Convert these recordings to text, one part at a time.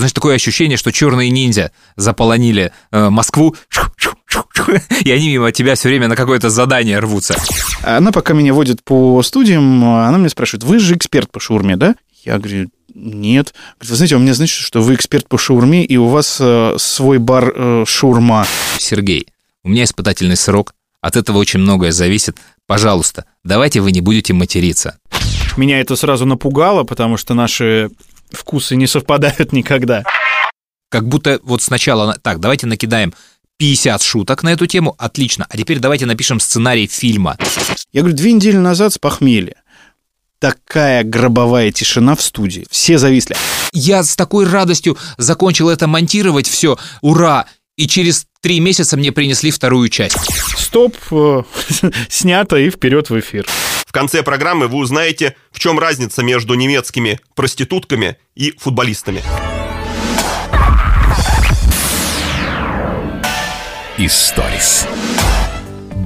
Знаешь, такое ощущение, что черные ниндзя заполонили э, Москву, и они мимо тебя все время на какое-то задание рвутся. Она пока меня водит по студиям, она меня спрашивает, вы же эксперт по шаурме, да? Я говорю, нет. Говорит, вы знаете, у меня значит, что вы эксперт по шаурме, и у вас э, свой бар э, шаурма. Сергей, у меня испытательный срок, от этого очень многое зависит. Пожалуйста, давайте вы не будете материться. Меня это сразу напугало, потому что наши вкусы не совпадают никогда. Как будто вот сначала, так, давайте накидаем 50 шуток на эту тему, отлично, а теперь давайте напишем сценарий фильма. Я говорю, две недели назад с похмелья. Такая гробовая тишина в студии. Все зависли. Я с такой радостью закончил это монтировать, все, ура! И через три месяца мне принесли вторую часть. Стоп, э, снято и вперед в эфир. В конце программы вы узнаете, в чем разница между немецкими проститутками и футболистами. Историс.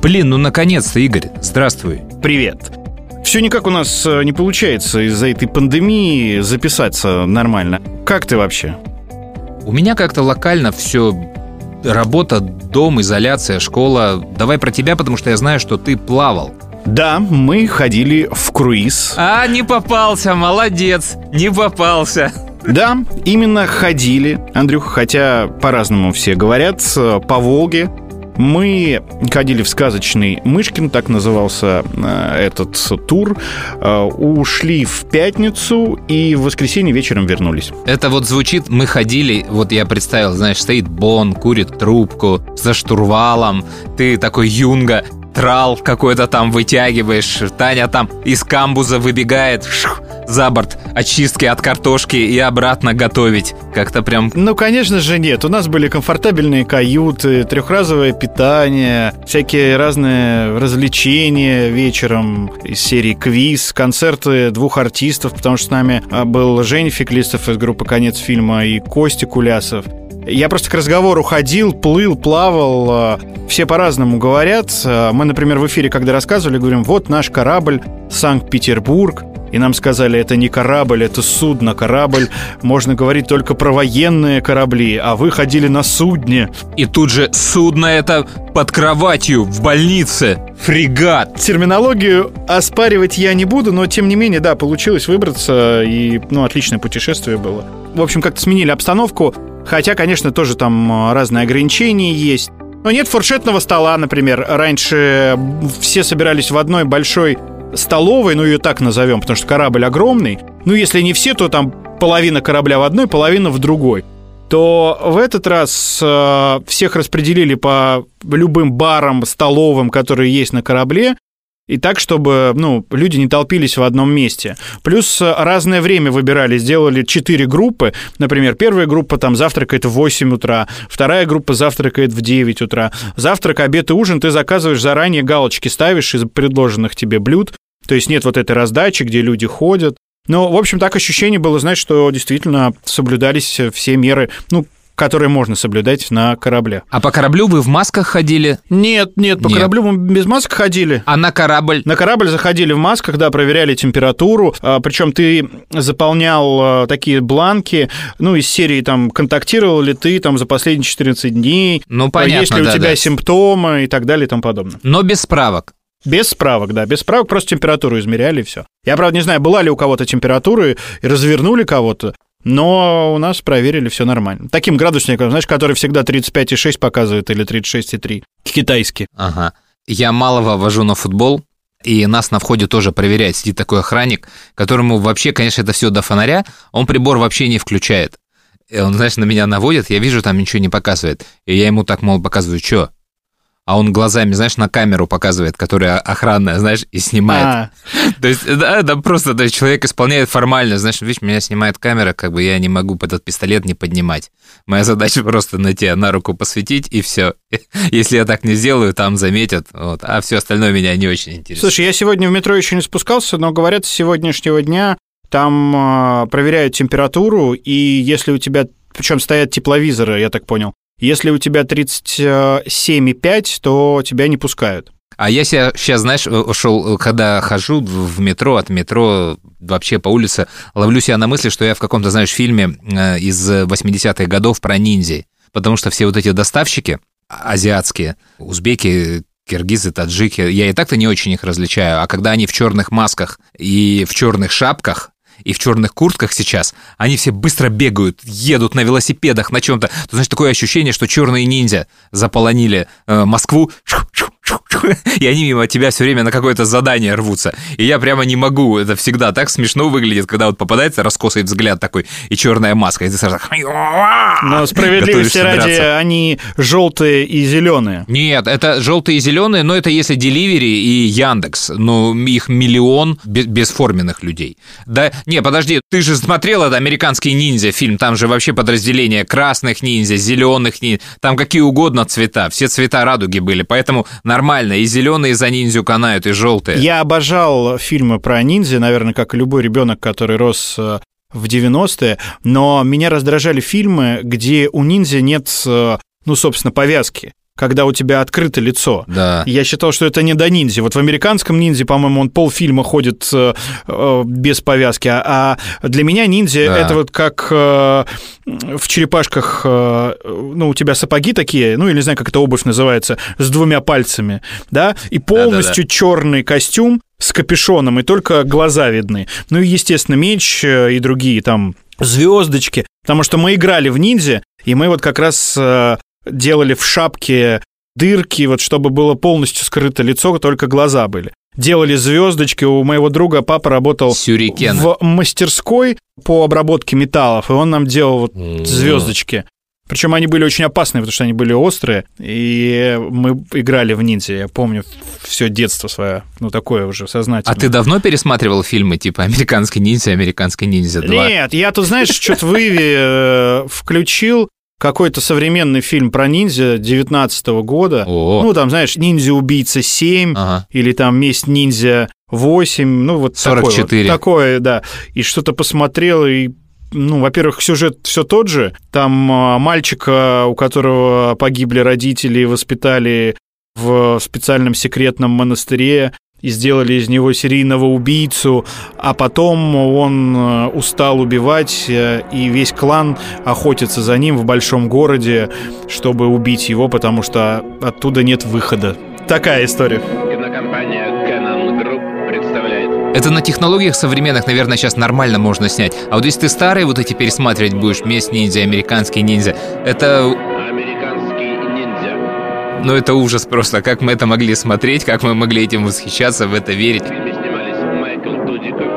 Блин, ну наконец-то, Игорь, здравствуй. Привет. Все никак у нас э, не получается из-за этой пандемии записаться нормально. Как ты вообще? У меня как-то локально все работа, дом, изоляция, школа. Давай про тебя, потому что я знаю, что ты плавал. Да, мы ходили в круиз. А, не попался, молодец, не попался. Да, именно ходили, Андрюх, хотя по-разному все говорят, по Волге. Мы ходили в сказочный Мышкин, так назывался э, этот тур, э, ушли в пятницу и в воскресенье вечером вернулись. Это вот звучит, мы ходили, вот я представил, знаешь, стоит Бон, курит трубку за штурвалом, ты такой юнга, трал какой-то там вытягиваешь, Таня там из камбуза выбегает, шух, за борт очистки от картошки и обратно готовить. Как-то прям... Ну, конечно же, нет. У нас были комфортабельные каюты, трехразовое питание, всякие разные развлечения вечером из серии квиз, концерты двух артистов, потому что с нами а, был Женя Феклистов из группы «Конец фильма» и Костя Кулясов. Я просто к разговору ходил, плыл, плавал. А, все по-разному говорят. А, мы, например, в эфире, когда рассказывали, говорим, вот наш корабль Санкт-Петербург. И нам сказали, это не корабль, это судно. Корабль, можно говорить только про военные корабли, а вы ходили на судне. И тут же судно это под кроватью в больнице. Фрегат. Терминологию оспаривать я не буду, но тем не менее, да, получилось выбраться, и, ну, отличное путешествие было. В общем, как-то сменили обстановку, хотя, конечно, тоже там а, разные ограничения есть. Но нет фуршетного стола, например. Раньше все собирались в одной большой столовой, ну ее так назовем, потому что корабль огромный. Ну, если не все, то там половина корабля в одной, половина в другой то в этот раз э, всех распределили по любым барам, столовым, которые есть на корабле, и так, чтобы ну, люди не толпились в одном месте. Плюс э, разное время выбирали, сделали четыре группы. Например, первая группа там завтракает в 8 утра, вторая группа завтракает в 9 утра. Завтрак, обед и ужин ты заказываешь заранее, галочки ставишь из предложенных тебе блюд. То есть нет вот этой раздачи, где люди ходят. Но, в общем, так ощущение было, знаешь, что действительно соблюдались все меры, ну, которые можно соблюдать на корабле. А по кораблю вы в масках ходили? Нет, нет, по нет. кораблю мы без масок ходили. А на корабль? На корабль заходили в масках, да, проверяли температуру. А, причем ты заполнял а, такие бланки, ну, из серии там, контактировал ли ты там за последние 14 дней. Ну, понятно, Есть ли да, у тебя да. симптомы и так далее и тому подобное. Но без справок. Без справок, да, без справок, просто температуру измеряли и все. Я, правда, не знаю, была ли у кого-то температура и развернули кого-то, но у нас проверили все нормально. Таким градусником, знаешь, который всегда 35,6 показывает или 36,3. Китайский. Ага. Я малого вожу на футбол, и нас на входе тоже проверяет. Сидит такой охранник, которому вообще, конечно, это все до фонаря, он прибор вообще не включает. И он, знаешь, на меня наводит, я вижу, там ничего не показывает. И я ему так, мол, показываю, что? А он глазами, знаешь, на камеру показывает, которая охранная, знаешь, и снимает. А. То есть, да, да, просто да, человек исполняет формально, знаешь, видишь, меня снимает камера, как бы я не могу этот пистолет не поднимать. Моя задача просто на тебя на руку посветить, и все. Если я так не сделаю, там заметят, вот, а все остальное меня не очень интересует. Слушай, я сегодня в метро еще не спускался, но говорят, с сегодняшнего дня там э, проверяют температуру, и если у тебя, причем стоят тепловизоры, я так понял, если у тебя 37,5, то тебя не пускают. А я себя сейчас, знаешь, шел, когда хожу в метро, от метро вообще по улице, ловлю себя на мысли, что я в каком-то, знаешь, фильме э, из 80-х годов про ниндзя. Потому что все вот эти доставщики азиатские, узбеки, киргизы, таджики, я и так-то не очень их различаю, а когда они в черных масках и в черных шапках, и в черных куртках сейчас, они все быстро бегают, едут на велосипедах, на чем-то. То, значит, такое ощущение, что черные ниндзя заполонили э, Москву, и они мимо тебя все время на какое-то задание рвутся. И я прямо не могу. Это всегда так смешно выглядит, когда вот попадается раскосый взгляд такой и черная маска, и ты сразу... Но справедливости ради, драться. они желтые и зеленые. Нет, это желтые и зеленые, но это если Деливери и Яндекс. Но их миллион бесформенных людей. Да, не, подожди, ты же смотрел это «Американский ниндзя» фильм, там же вообще подразделение красных ниндзя, зеленых ниндзя, там какие угодно цвета, все цвета радуги были, поэтому нормально, и зеленые за ниндзю канают, и желтые. Я обожал фильмы про ниндзя, наверное, как и любой ребенок, который рос э, в 90-е, но меня раздражали фильмы, где у ниндзя нет, э, ну, собственно, повязки когда у тебя открыто лицо. Да. Я считал, что это не до ниндзя. Вот в американском ниндзя, по-моему, он полфильма ходит э, э, без повязки, а, а для меня ниндзя да. это вот как э, в черепашках, э, ну, у тебя сапоги такие, ну, или не знаю, как это обувь называется, с двумя пальцами, да, и полностью да, да, да. черный костюм с капюшоном, и только глаза видны. Ну и, естественно, меч э, и другие там звездочки, потому что мы играли в ниндзя, и мы вот как раз э, делали в шапке дырки, вот чтобы было полностью скрыто лицо, только глаза были. Делали звездочки. У моего друга папа работал Сюрикен. в мастерской по обработке металлов, и он нам делал вот звездочки. Причем они были очень опасные, потому что они были острые, и мы играли в ниндзя. Я помню все детство свое, ну такое уже сознательное. А ты давно пересматривал фильмы типа «Американский ниндзя», «Американский ниндзя 2»? Нет, я тут, знаешь, что-то в Иви э, включил, какой-то современный фильм про ниндзя 19 года. О. Ну, там, знаешь, «Ниндзя-убийца 7» ага. или там «Месть ниндзя 8», ну, вот 44. такое. Вот, такое, да. И что-то посмотрел, и ну, во-первых, сюжет все тот же. Там а, мальчика, у которого погибли родители, воспитали в специальном секретном монастыре, и сделали из него серийного убийцу, а потом он э, устал убивать, э, и весь клан охотится за ним в большом городе, чтобы убить его, потому что оттуда нет выхода. Такая история. Кинокомпания Canon Group представляет. Это на технологиях современных, наверное, сейчас нормально можно снять. А вот если ты старые вот эти пересматривать будешь, «Месть ниндзя», «Американский ниндзя», это ну это ужас просто. Как мы это могли смотреть, как мы могли этим восхищаться, в это верить.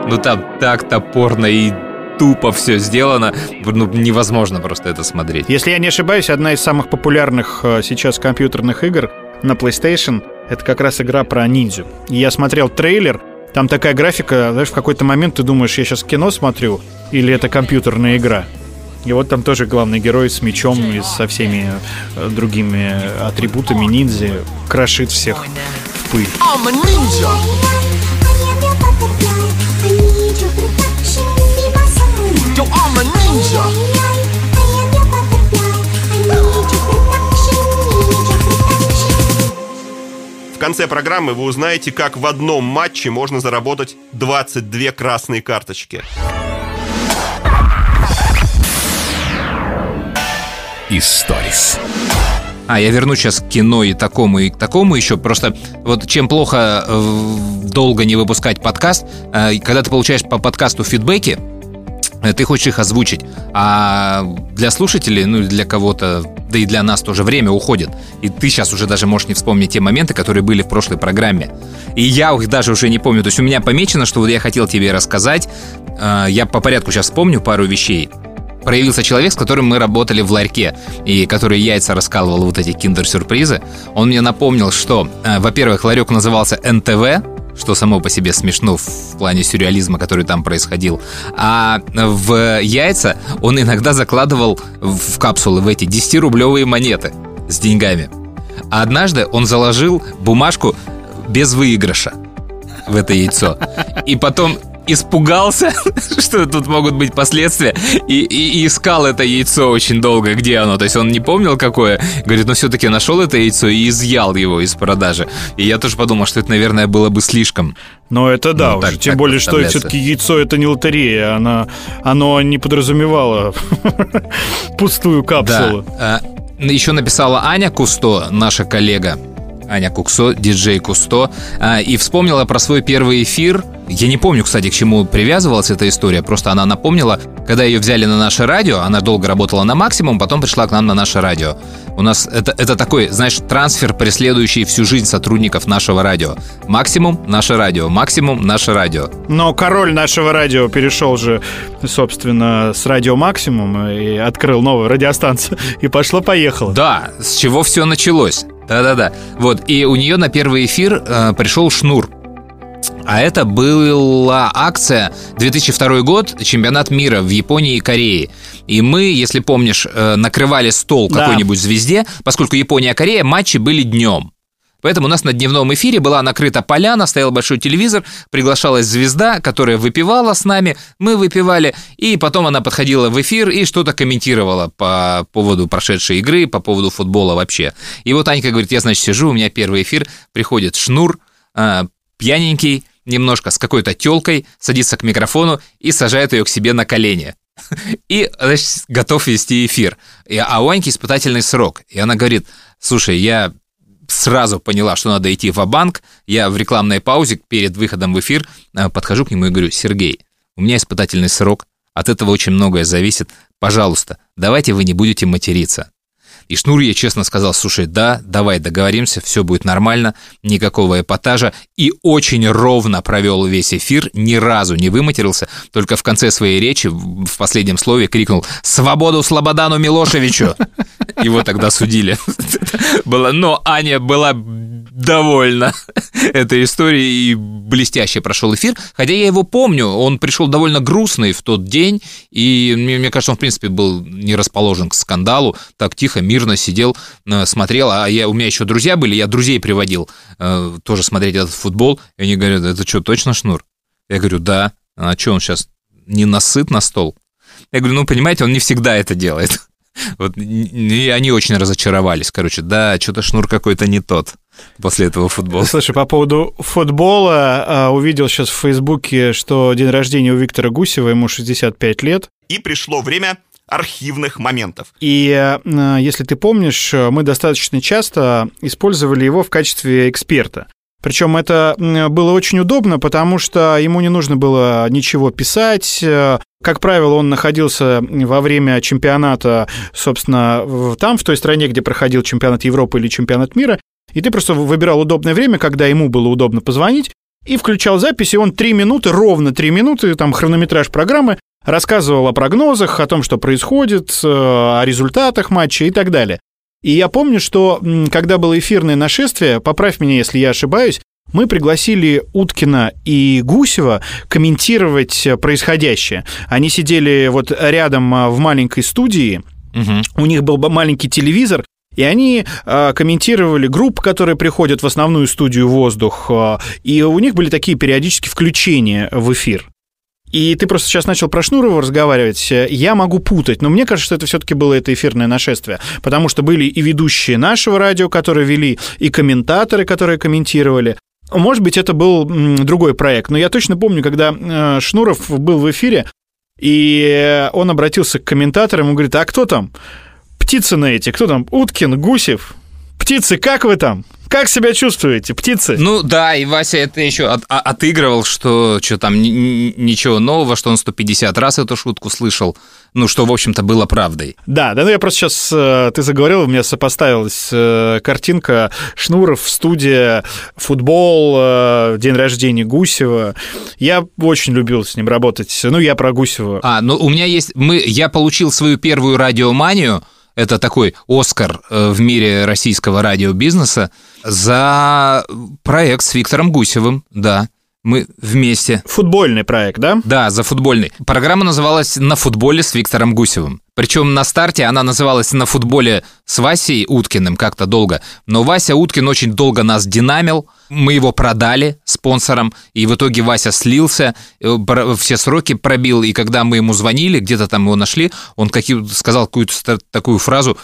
Ну там так топорно и тупо все сделано, ну, невозможно просто это смотреть. Если я не ошибаюсь, одна из самых популярных э, сейчас компьютерных игр на PlayStation это как раз игра про ниндзю. я смотрел трейлер, там такая графика, знаешь, в какой-то момент ты думаешь, я сейчас кино смотрю или это компьютерная игра. И вот там тоже главный герой с мечом и со всеми э, другими атрибутами ниндзя крошит всех в пыль. В конце программы вы узнаете, как в одном матче можно заработать 22 красные карточки. Историс. А, я верну сейчас к кино и такому, и к такому еще. Просто вот чем плохо э, долго не выпускать подкаст, э, когда ты получаешь по подкасту фидбэки, э, ты хочешь их озвучить, а для слушателей, ну для кого-то, да и для нас тоже время уходит. И ты сейчас уже даже можешь не вспомнить те моменты, которые были в прошлой программе. И я их даже уже не помню. То есть у меня помечено, что вот я хотел тебе рассказать. Я по порядку сейчас вспомню пару вещей проявился человек, с которым мы работали в ларьке, и который яйца раскалывал вот эти киндер-сюрпризы. Он мне напомнил, что, э, во-первых, ларек назывался НТВ, что само по себе смешно в плане сюрреализма, который там происходил. А в яйца он иногда закладывал в капсулы в эти 10-рублевые монеты с деньгами. А однажды он заложил бумажку без выигрыша в это яйцо. И потом испугался, что тут могут быть последствия, и, и, и искал это яйцо очень долго, где оно. То есть он не помнил, какое. Говорит, но все-таки нашел это яйцо и изъял его из продажи. И я тоже подумал, что это, наверное, было бы слишком. Но это да, ну, уже. Так, тем так более, что все-таки яйцо это не лотерея, оно, оно не подразумевало пустую капсулу. Да. Еще написала Аня Кусто, наша коллега. Аня Куксо, диджей Кусто, а, и вспомнила про свой первый эфир. Я не помню, кстати, к чему привязывалась эта история, просто она напомнила, когда ее взяли на наше радио, она долго работала на максимум, потом пришла к нам на наше радио. У нас это, это такой, знаешь, трансфер, преследующий всю жизнь сотрудников нашего радио. Максимум – наше радио, максимум – наше радио. Но король нашего радио перешел же, собственно, с радио «Максимум» и открыл новую радиостанцию, и пошло-поехало. Да, с чего все началось. Да-да-да. Вот, и у нее на первый эфир э, пришел шнур. А это была акция 2002 год, чемпионат мира в Японии и Корее. И мы, если помнишь, э, накрывали стол да. какой-нибудь звезде, поскольку Япония и Корея матчи были днем. Поэтому у нас на дневном эфире была накрыта поляна, стоял большой телевизор, приглашалась звезда, которая выпивала с нами, мы выпивали, и потом она подходила в эфир и что-то комментировала по поводу прошедшей игры, по поводу футбола вообще. И вот Анька говорит, я, значит, сижу, у меня первый эфир, приходит Шнур, а, пьяненький, немножко с какой-то телкой, садится к микрофону и сажает ее к себе на колени. И, значит, готов вести эфир. А у Аньки испытательный срок. И она говорит, слушай, я сразу поняла, что надо идти в банк Я в рекламной паузе перед выходом в эфир э, подхожу к нему и говорю, Сергей, у меня испытательный срок, от этого очень многое зависит. Пожалуйста, давайте вы не будете материться. И Шнур я честно сказал, слушай, да, давай договоримся, все будет нормально, никакого эпатажа. И очень ровно провел весь эфир, ни разу не выматерился, только в конце своей речи, в последнем слове крикнул «Свободу Слободану Милошевичу!» Его тогда судили. Было, но Аня была довольна этой историей и блестяще прошел эфир. Хотя я его помню, он пришел довольно грустный в тот день, и мне кажется, он, в принципе, был не расположен к скандалу, так тихо, мирно сидел, э, смотрел, а я, у меня еще друзья были, я друзей приводил э, тоже смотреть этот футбол, и они говорят, это что, точно Шнур? Я говорю, да. А что, он сейчас не насыт на стол? Я говорю, ну, понимаете, он не всегда это делает. Вот, и они очень разочаровались, короче, да, что-то Шнур какой-то не тот после этого футбола. Слушай, по поводу футбола, увидел сейчас в Фейсбуке, что день рождения у Виктора Гусева, ему 65 лет. И пришло время архивных моментов. И э, если ты помнишь, мы достаточно часто использовали его в качестве эксперта. Причем это было очень удобно, потому что ему не нужно было ничего писать. Как правило, он находился во время чемпионата, собственно, там, в той стране, где проходил чемпионат Европы или чемпионат мира, и ты просто выбирал удобное время, когда ему было удобно позвонить, и включал запись, и он три минуты, ровно три минуты, там хронометраж программы, рассказывал о прогнозах, о том, что происходит, э, о результатах матча и так далее. И я помню, что когда было эфирное нашествие, поправь меня, если я ошибаюсь, мы пригласили Уткина и Гусева комментировать происходящее. Они сидели вот рядом а, в маленькой студии, угу. у них был маленький телевизор, и они э, комментировали группы, которые приходят в основную студию «Воздух», э, и у них были такие периодические включения в эфир. И ты просто сейчас начал про Шнурова разговаривать. Я могу путать, но мне кажется, что это все-таки было это эфирное нашествие, потому что были и ведущие нашего радио, которые вели, и комментаторы, которые комментировали. Может быть, это был другой проект, но я точно помню, когда э, Шнуров был в эфире, и он обратился к комментаторам и говорит, а кто там? птицы на эти, кто там, Уткин, Гусев, птицы, как вы там? Как себя чувствуете, птицы? Ну да, и Вася это еще от, а, отыгрывал, что, что там ничего нового, что он 150 раз эту шутку слышал. Ну, что, в общем-то, было правдой. Да, да, ну я просто сейчас, э, ты заговорил, у меня сопоставилась э, картинка Шнуров, в студии футбол, э, день рождения Гусева. Я очень любил с ним работать. Ну, я про Гусева. А, ну у меня есть... Мы, я получил свою первую радиоманию, это такой Оскар э, в мире российского радиобизнеса за проект с Виктором Гусевым, да. Мы вместе. Футбольный проект, да? Да, за футбольный. Программа называлась «На футболе с Виктором Гусевым». Причем на старте она называлась на футболе с Васей Уткиным как-то долго. Но Вася Уткин очень долго нас динамил. Мы его продали спонсорам, и в итоге Вася слился, э, все сроки пробил, и когда мы ему звонили, где-то там его нашли, он какие, сказал какую-то такую фразу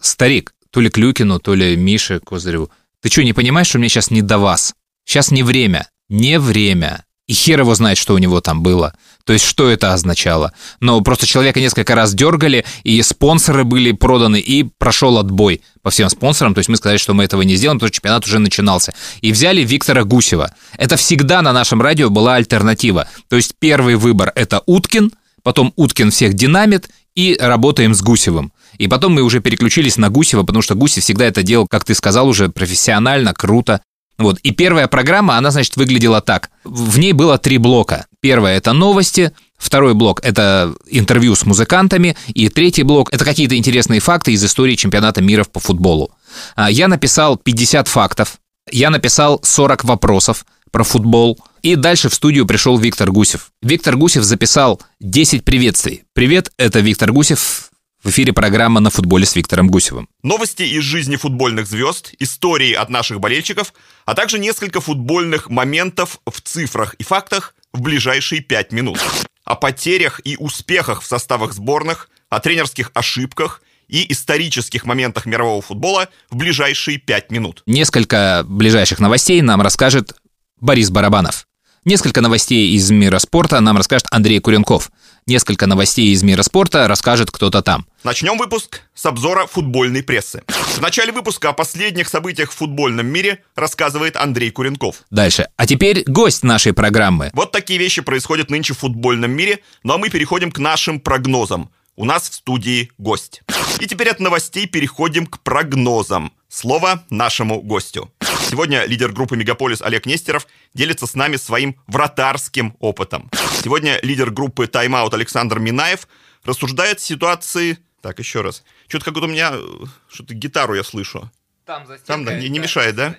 «Старик, то ли Клюкину, то ли Мише Козыреву, ты что, не понимаешь, что мне сейчас не до вас? Сейчас не время, не время». И хер его знает, что у него там было. То есть, что это означало? Но просто человека несколько раз дергали, и спонсоры были проданы, и прошел отбой по всем спонсорам. То есть, мы сказали, что мы этого не сделаем, потому что чемпионат уже начинался. И взяли Виктора Гусева. Это всегда на нашем радио была альтернатива. То есть, первый выбор – это Уткин, потом Уткин всех динамит, и работаем с Гусевым. И потом мы уже переключились на Гусева, потому что Гусев всегда это делал, как ты сказал, уже профессионально, круто. Вот. И первая программа, она, значит, выглядела так. В ней было три блока. Первое – это новости, Второй блок – это интервью с музыкантами. И третий блок – это какие-то интересные факты из истории чемпионата мира по футболу. А, я написал 50 фактов, я написал 40 вопросов про футбол. И дальше в студию пришел Виктор Гусев. Виктор Гусев записал 10 приветствий. Привет, это Виктор Гусев, в эфире программа «На футболе» с Виктором Гусевым. Новости из жизни футбольных звезд, истории от наших болельщиков, а также несколько футбольных моментов в цифрах и фактах в ближайшие пять минут. О потерях и успехах в составах сборных, о тренерских ошибках и исторических моментах мирового футбола в ближайшие пять минут. Несколько ближайших новостей нам расскажет Борис Барабанов. Несколько новостей из мира спорта нам расскажет Андрей Куренков. Несколько новостей из мира спорта расскажет кто-то там. Начнем выпуск с обзора футбольной прессы. В начале выпуска о последних событиях в футбольном мире рассказывает Андрей Куренков. Дальше. А теперь гость нашей программы. Вот такие вещи происходят нынче в футбольном мире, ну а мы переходим к нашим прогнозам. У нас в студии гость. И теперь от новостей переходим к прогнозам. Слово нашему гостю. Сегодня лидер группы «Мегаполис» Олег Нестеров делится с нами своим вратарским опытом. Сегодня лидер группы «Тайм-аут» Александр Минаев рассуждает ситуации... Так, еще раз. Что-то как будто у меня... Э, что-то гитару я слышу. Там, Там да, не, не мешает, да?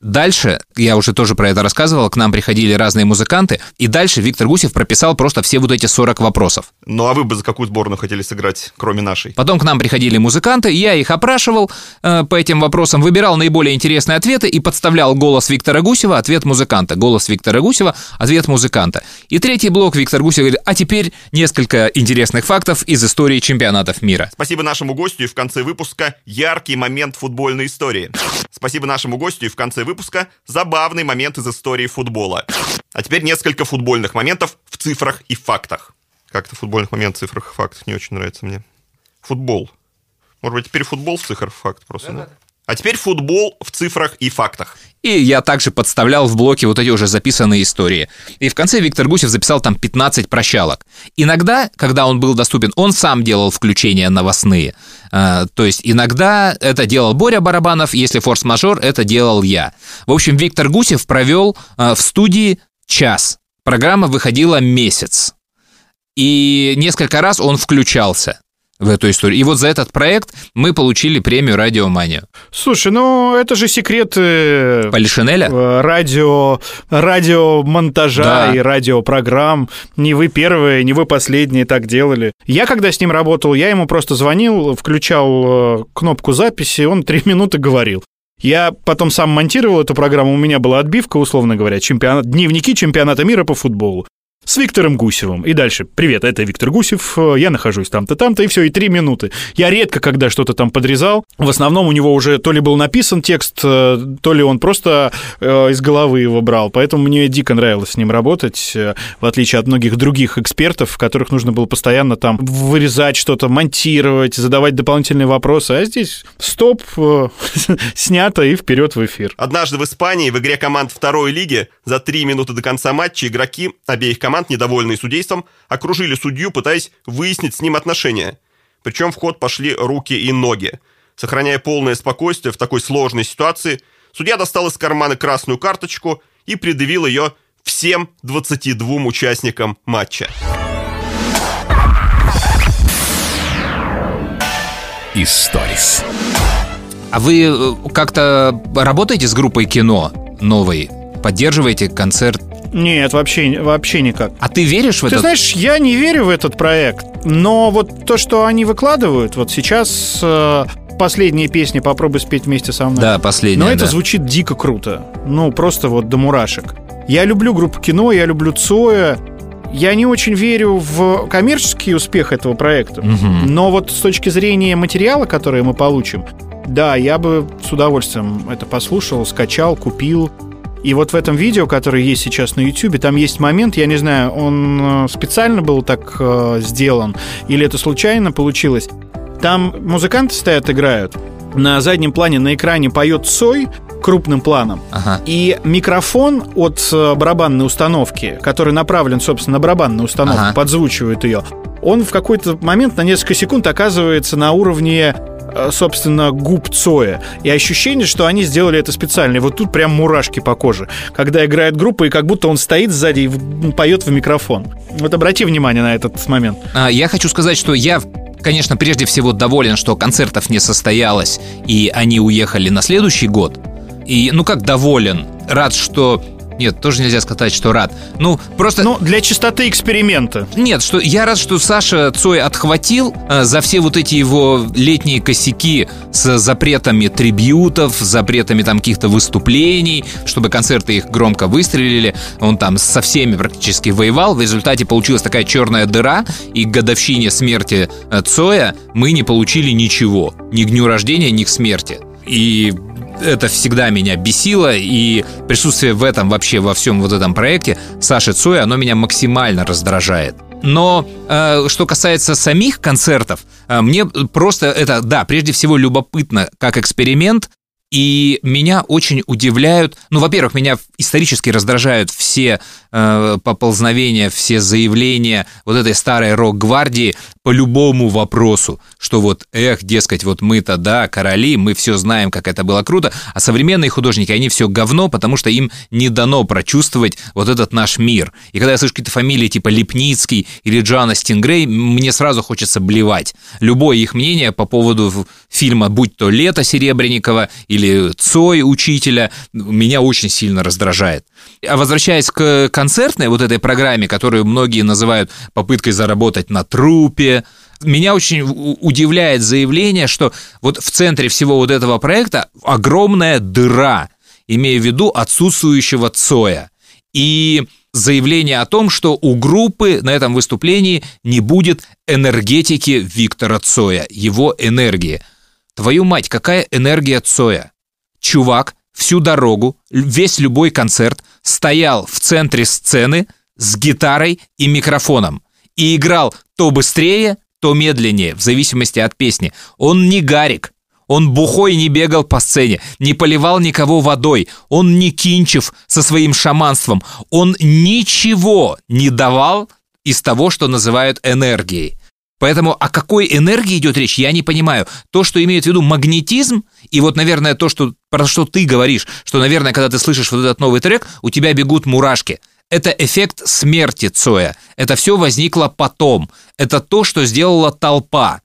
Дальше, я уже тоже про это рассказывал, к нам приходили разные музыканты, и дальше Виктор Гусев прописал просто все вот эти 40 вопросов. Ну а вы бы за какую сборную хотели сыграть, кроме нашей? Потом к нам приходили музыканты, я их опрашивал э, по этим вопросам, выбирал наиболее интересные ответы и подставлял голос Виктора Гусева, ответ музыканта, голос Виктора Гусева, ответ музыканта. И третий блок Виктор Гусев говорит, а теперь несколько интересных фактов из истории чемпионатов мира. Спасибо нашему гостю и в конце выпуска яркий момент футбольной истории. Спасибо нашему гостю и в конце выпуска забавный момент из истории футбола. А теперь несколько футбольных моментов в цифрах и фактах. Как-то футбольных моментов в цифрах и фактах не очень нравится мне. Футбол. Может быть, теперь футбол в цифрах и фактах просто, да? да? А теперь футбол в цифрах и фактах. И я также подставлял в блоке вот эти уже записанные истории. И в конце Виктор Гусев записал там 15 прощалок. Иногда, когда он был доступен, он сам делал включения новостные. А, то есть иногда это делал Боря Барабанов, если форс-мажор, это делал я. В общем, Виктор Гусев провел а, в студии час. Программа выходила месяц. И несколько раз он включался в эту историю. И вот за этот проект мы получили премию «Радиомания». Слушай, ну это же секрет... Полишинеля? Э, радио, радиомонтажа да. и радиопрограмм. Не вы первые, не вы последние так делали. Я когда с ним работал, я ему просто звонил, включал э, кнопку записи, он три минуты говорил. Я потом сам монтировал эту программу, у меня была отбивка, условно говоря, чемпионат, дневники чемпионата мира по футболу с Виктором Гусевым. И дальше. Привет, это Виктор Гусев, э, я нахожусь там-то, там-то, и все, и три минуты. Я редко, когда что-то там подрезал, в основном у него уже то ли был написан текст, э, то ли он просто э, из головы его брал. Поэтому мне дико нравилось с ним работать, в отличие от многих других экспертов, которых нужно было постоянно там вырезать что-то, монтировать, задавать дополнительные вопросы. А здесь стоп, снято и вперед в эфир. Однажды в Испании в игре команд второй лиги за три минуты до конца матча игроки обеих команд команд, недовольные судейством, окружили судью, пытаясь выяснить с ним отношения. Причем в ход пошли руки и ноги. Сохраняя полное спокойствие в такой сложной ситуации, судья достал из кармана красную карточку и предъявил ее всем 22 участникам матча. Историс. А вы э, как-то работаете с группой кино новой? Поддерживаете концерт Нет, вообще, вообще никак. А ты веришь в Ты это? знаешь, я не верю в этот проект, но вот то, что они выкладывают, вот сейчас э, последние песни «Попробуй спеть вместе со мной». Да, последнее. Но это да. звучит дико круто. Ну, просто вот до мурашек. Я люблю группу кино, я люблю Цоя. Я не очень верю в коммерческий успех этого проекта. Мгм. Но вот с точки зрения материала, который мы получим, да, я бы с удовольствием это послушал, скачал, купил. И вот в этом видео, которое есть сейчас на YouTube, там есть момент, я не знаю, он э, специально был так э, сделан или это случайно получилось. Там музыканты стоят, играют. На заднем плане на экране поет Цой крупным планом. Ага. И микрофон от э, барабанной установки, который направлен, собственно, на барабанную установку, Ага. подзвучивает ее, он в какой-то момент на несколько секунд оказывается на уровне собственно, губ Цоя. И ощущение, что они сделали это специально. И вот тут прям мурашки по коже. Когда играет группа, и как будто он стоит сзади и поет в микрофон. Вот обрати внимание на этот момент. А, Я хочу сказать, что я, конечно, прежде всего доволен, что концертов не состоялось, и они уехали на следующий год. И, ну как доволен? Рад, что... Нет, тоже нельзя сказать, что рад. Ну, просто... Ну, для чистоты эксперимента. Нет, что я рад, что Саша Цой отхватил э, за все вот эти его летние косяки с запретами трибьютов, запретами там каких-то выступлений, чтобы концерты их громко выстрелили. Он там со всеми практически воевал. В результате получилась такая черная дыра, и к годовщине смерти э, Цоя мы не получили ничего. Ни к дню рождения, ни к смерти. И это всегда меня бесило, и присутствие в этом вообще во всем вот этом проекте Саши Цоя, оно меня максимально раздражает. Но э, что касается самих концертов, э, мне просто это, да, прежде всего любопытно как эксперимент, и меня очень удивляют, ну, во-первых, меня исторически раздражают все э, поползновения, все заявления вот этой старой рок-гвардии по любому вопросу, что вот, эх, дескать, вот мы-то, да, короли, мы все знаем, как это было круто, а современные художники, они все говно, потому что им не дано прочувствовать вот этот наш мир. И когда я слышу какие-то фамилии типа Лепницкий или Джана Стингрей, мне сразу хочется блевать. Любое их мнение по поводу фильма, будь то «Лето» Серебренникова или «Цой» учителя, меня очень сильно раздражает. А возвращаясь к концертной вот этой программе, которую многие называют попыткой заработать на трупе, меня очень удивляет заявление, что вот в центре всего вот этого проекта огромная дыра, имея в виду отсутствующего Цоя. И заявление о том, что у группы на этом выступлении не будет энергетики Виктора Цоя, его энергии. Твою мать, какая энергия Цоя? Чувак всю дорогу, весь любой концерт стоял в центре сцены с гитарой и микрофоном и играл то быстрее, то медленнее, в зависимости от песни. Он не Гарик, он бухой не бегал по сцене, не поливал никого водой, он не Кинчев со своим шаманством, он ничего не давал из того, что называют энергией. Поэтому о какой энергии идет речь, я не понимаю. То, что имеет в виду магнетизм, и вот, наверное, то, что, про что ты говоришь, что, наверное, когда ты слышишь вот этот новый трек, у тебя бегут мурашки. Это эффект смерти Цоя. Это все возникло потом. Это то, что сделала толпа.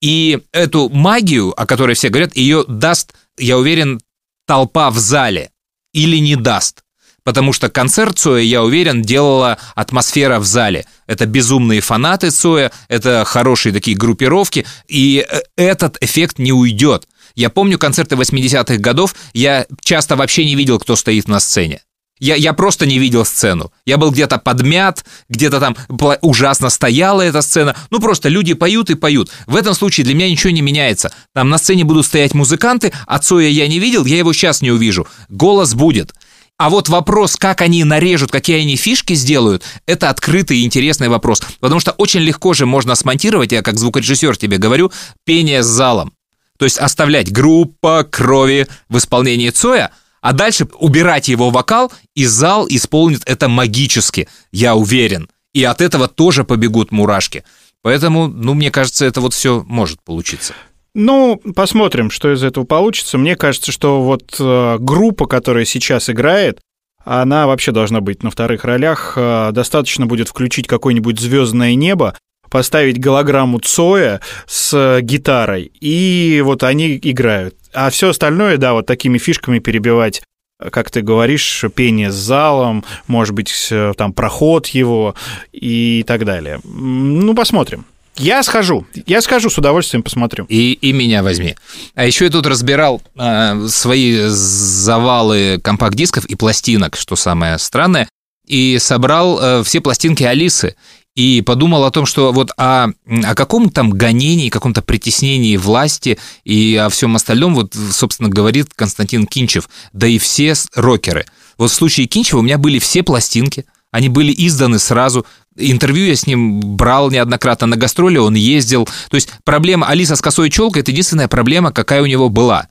И эту магию, о которой все говорят, ее даст, я уверен, толпа в зале. Или не даст. Потому что концерт Цоя, я уверен, делала атмосфера в зале. Это безумные фанаты Цоя, это хорошие такие группировки, и э, этот эффект не уйдет. Я помню концерты 80-х годов, я часто вообще не видел, кто стоит на сцене. Я, я просто не видел сцену. Я был где-то подмят, где-то там ужасно стояла эта сцена. Ну, просто люди поют и поют. В этом случае для меня ничего не меняется. Там на сцене будут стоять музыканты, а Цоя я не видел, я его сейчас не увижу. Голос будет. А вот вопрос, как они нарежут, какие они фишки сделают, это открытый и интересный вопрос. Потому что очень легко же можно смонтировать, я как звукорежиссер тебе говорю, пение с залом. То есть оставлять группа крови в исполнении Цоя, а дальше убирать его вокал, и зал исполнит это магически, я уверен. И от этого тоже побегут мурашки. Поэтому, ну, мне кажется, это вот все может получиться. Ну, посмотрим, что из этого получится. Мне кажется, что вот э, группа, которая сейчас играет, она вообще должна быть на вторых ролях. Э, достаточно будет включить какое-нибудь звездное небо, поставить голограмму Цоя с э, гитарой, и вот они играют. А все остальное, да, вот такими фишками перебивать как ты говоришь, пение с залом, может быть, там проход его и так далее. Ну, посмотрим. Я схожу. Я схожу, с удовольствием посмотрю. И, и меня возьми. А еще я тут разбирал э, свои завалы компакт-дисков и пластинок, что самое странное, и собрал э, все пластинки Алисы. И подумал о том, что вот о, о каком там гонении, каком-то притеснении власти и о всем остальном, вот, собственно, говорит Константин Кинчев, да и все рокеры. Вот в случае Кинчева у меня были все пластинки, они были изданы сразу. Интервью я с ним брал неоднократно на гастроли, он ездил. То есть проблема Алиса с косой челкой – это единственная проблема, какая у него была.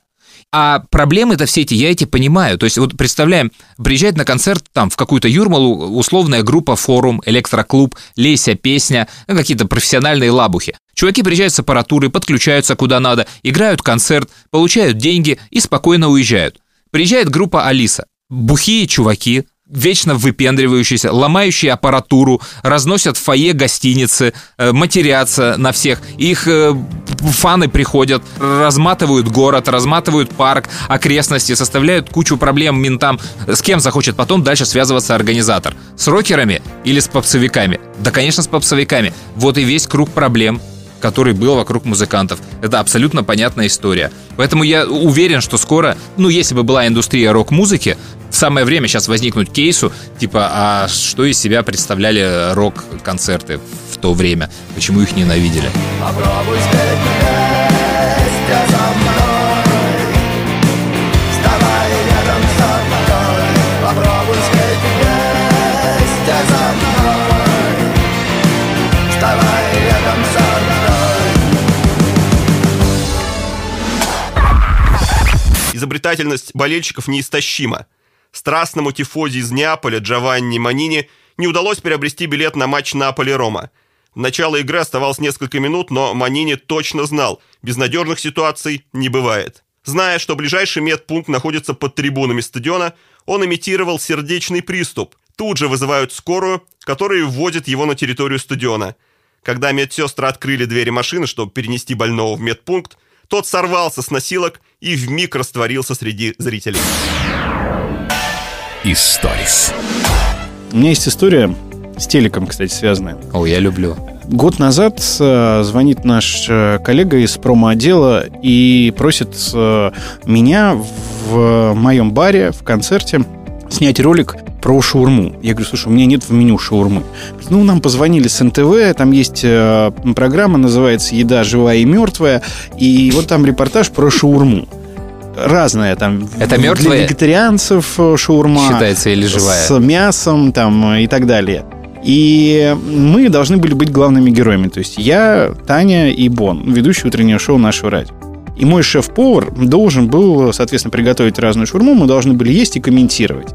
А проблемы-то все эти, я эти понимаю. То есть вот представляем, приезжает на концерт там в какую-то Юрмалу условная группа «Форум», «Электроклуб», «Леся», «Песня», ну, какие-то профессиональные лабухи. Чуваки приезжают с аппаратурой, подключаются куда надо, играют концерт, получают деньги и спокойно уезжают. Приезжает группа «Алиса». Бухие чуваки, вечно выпендривающиеся, ломающие аппаратуру, разносят в фойе гостиницы, э, матерятся на всех. Их э, фаны приходят, разматывают город, разматывают парк, окрестности, составляют кучу проблем ментам. С кем захочет потом дальше связываться организатор? С рокерами или с попсовиками? Да, конечно, с попсовиками. Вот и весь круг проблем который был вокруг музыкантов. Это абсолютно понятная история. Поэтому я уверен, что скоро, ну, если бы была индустрия рок-музыки, самое время сейчас возникнуть кейсу, типа, а что из себя представляли рок-концерты в то время? Почему их ненавидели? Изобретательность болельщиков неистощима. Страстному тифозе из Неаполя Джованни Манини не удалось приобрести билет на матч Наполи-Рома. В начало игры оставалось несколько минут, но Манини точно знал, безнадежных ситуаций не бывает. Зная, что ближайший медпункт находится под трибунами стадиона, он имитировал сердечный приступ. Тут же вызывают скорую, которая вводит его на территорию стадиона. Когда медсестры открыли двери машины, чтобы перенести больного в медпункт, тот сорвался с носилок и вмиг растворился среди зрителей. Историс. У меня есть история с телеком, кстати, связанная. О, я люблю. Год назад э, звонит наш э, коллега из промо-отдела и просит э, меня в моем баре, в концерте, снять ролик про шаурму. Я говорю, слушай, у меня нет в меню шаурмы. Ну, нам позвонили с НТВ, там есть программа, называется «Еда живая и мертвая», и вот там репортаж про шаурму разное там. Это мертвая? Для вегетарианцев э, шаурма. Считается или живая? С мясом там и так далее. И мы должны были быть главными героями. То есть я, Таня и Бон, ведущий утреннего шоу нашего радио. И мой шеф-повар должен был, соответственно, приготовить разную шурму, мы должны были есть и комментировать.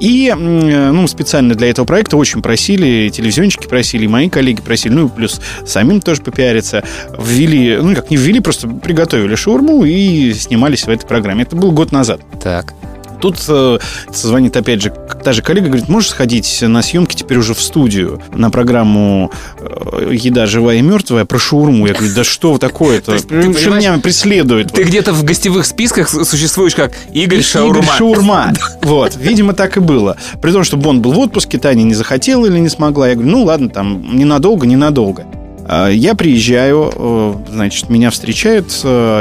И ну, специально для этого проекта очень просили, телевизионщики просили, мои коллеги просили, ну и плюс самим тоже попиариться. Ввели, ну как не ввели, просто приготовили шаурму и снимались в этой программе. Это был год назад. Так. Тут э, звонит опять же та же коллега, говорит, можешь сходить на съемки теперь уже в студию на программу э, «Еда живая и мертвая» про шаурму. Я говорю, да что такое-то? Что меня преследует? Ты где-то в гостевых списках существуешь как Игорь Шаурма. Игорь Шаурма. Вот, видимо, так и было. При том, что Бон был в отпуске, Таня не захотела или не смогла. Я говорю, ну ладно, там ненадолго, ненадолго. А, я приезжаю, э, значит, меня встречает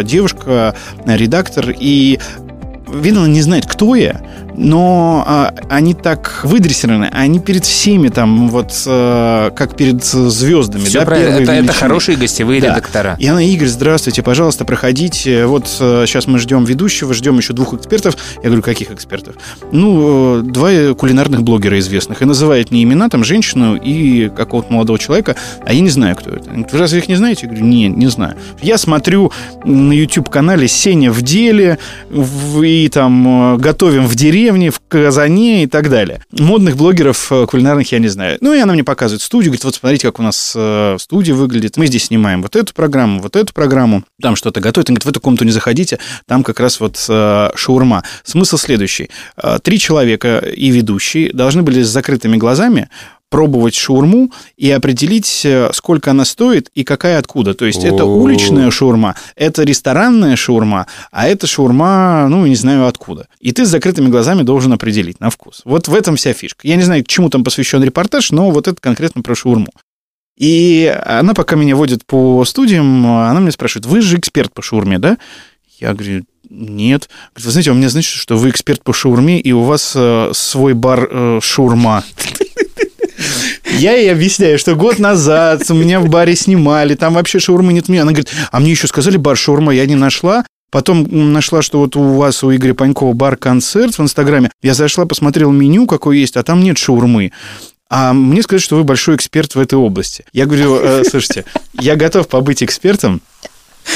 девушка, редактор, и видно, она не знает, кто я, но а, они так выдрессированы, они перед всеми там вот а, как перед звездами. Все да, правильно, это, это хорошие гостевые да. редактора. И она, Игорь, здравствуйте, пожалуйста, проходите. Вот сейчас мы ждем ведущего, ждем еще двух экспертов. Я говорю, каких экспертов? Ну, два кулинарных блогера известных. И называет не имена, там, женщину и какого-то молодого человека, а я не знаю, кто это. Вы разве их не знаете? Я говорю, нет, не знаю. Я смотрю на YouTube-канале «Сеня в деле», и там готовим в деревне, деревне, в Казане и так далее. Модных блогеров э, кулинарных я не знаю. Ну, и она мне показывает студию, говорит, вот смотрите, как у нас э, студия выглядит. Мы здесь снимаем вот эту программу, вот эту программу, там что-то готовит. Она говорит, в эту комнату не заходите, там как раз вот э, шаурма. Смысл следующий. Три человека и ведущий должны были с закрытыми глазами пробовать шаурму и определить, э, сколько она стоит и какая откуда. То есть это О. уличная шаурма, это ресторанная шаурма, а это шаурма, ну, не знаю откуда. И ты с закрытыми глазами должен определить на вкус. Вот в этом вся фишка. Я не знаю, к чему там посвящен репортаж, но вот это конкретно про шаурму. И она пока меня водит по студиям, она мне спрашивает, вы же эксперт по шаурме, да? Я говорю, нет. Говорит, вы знаете, у меня значит, что вы эксперт по шаурме, и у вас э, свой бар э, шаурма. Я ей объясняю, что год назад меня в баре снимали, там вообще шаурмы нет. Она говорит, а мне еще сказали бар шаурма, я не нашла. Потом нашла, что вот у вас, у Игоря Панькова, бар-концерт в Инстаграме. Я зашла, посмотрела меню, какое есть, а там нет шаурмы. А мне сказать, что вы большой эксперт в этой области. Я говорю, «Э, слушайте, я готов побыть экспертом.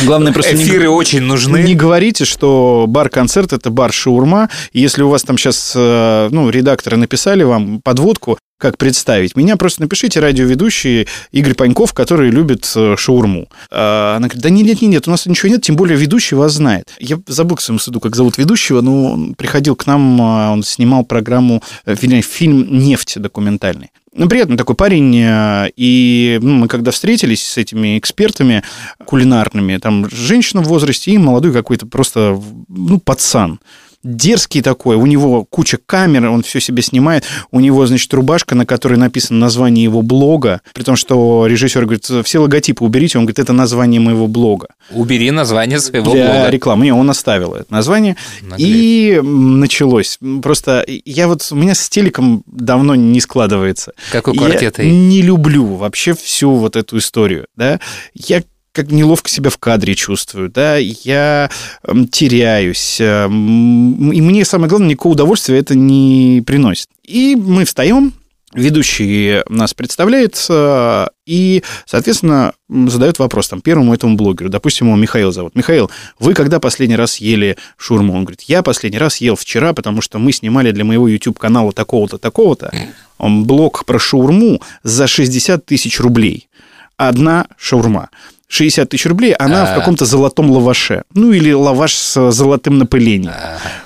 Главное просто не- Эфиры очень нужны. не говорите, что бар-концерт это бар шаурма. И Если у вас там сейчас ну, редакторы написали вам подводку, как представить. Меня просто напишите радиоведущий Игорь Паньков, который любит э, шаурму. А Она говорит, да нет, нет, нет, у нас ничего нет, тем более ведущий вас знает. Я забыл, к своему суду, как зовут ведущего, но он приходил к нам, а, он снимал программу, э, вернее, фильм «Нефть» документальный. Ну, приятный такой парень, э, и ну, мы когда встретились с этими экспертами кулинарными, там женщина в возрасте и молодой какой-то просто, ну, пацан дерзкий такой, у него куча камер, он все себе снимает, у него, значит, рубашка, на которой написано название его блога, при том, что режиссер говорит, все логотипы уберите, он говорит, это название моего блога. Убери название своего Для блога. рекламы. Не, он оставил это название. Наглец. И началось. Просто я вот, у меня с телеком давно не складывается. Как у Я не люблю вообще всю вот эту историю, да. Я как неловко себя в кадре чувствую, да, я м, теряюсь, эм, и мне самое главное, никакого удовольствия это не приносит. И мы встаем, ведущий нас представляет, э, и, соответственно, задает вопрос там первому этому блогеру, допустим, его Михаил зовут. Михаил, вы когда последний раз ели шурму? Он говорит, я последний раз ел вчера, потому что мы снимали для моего YouTube-канала такого-то, такого-то м, блог про шаурму за 60 тысяч рублей. Одна шаурма. 60 тысяч рублей, она в А. каком-то золотом лаваше. Ну, или лаваш с золотым напылением.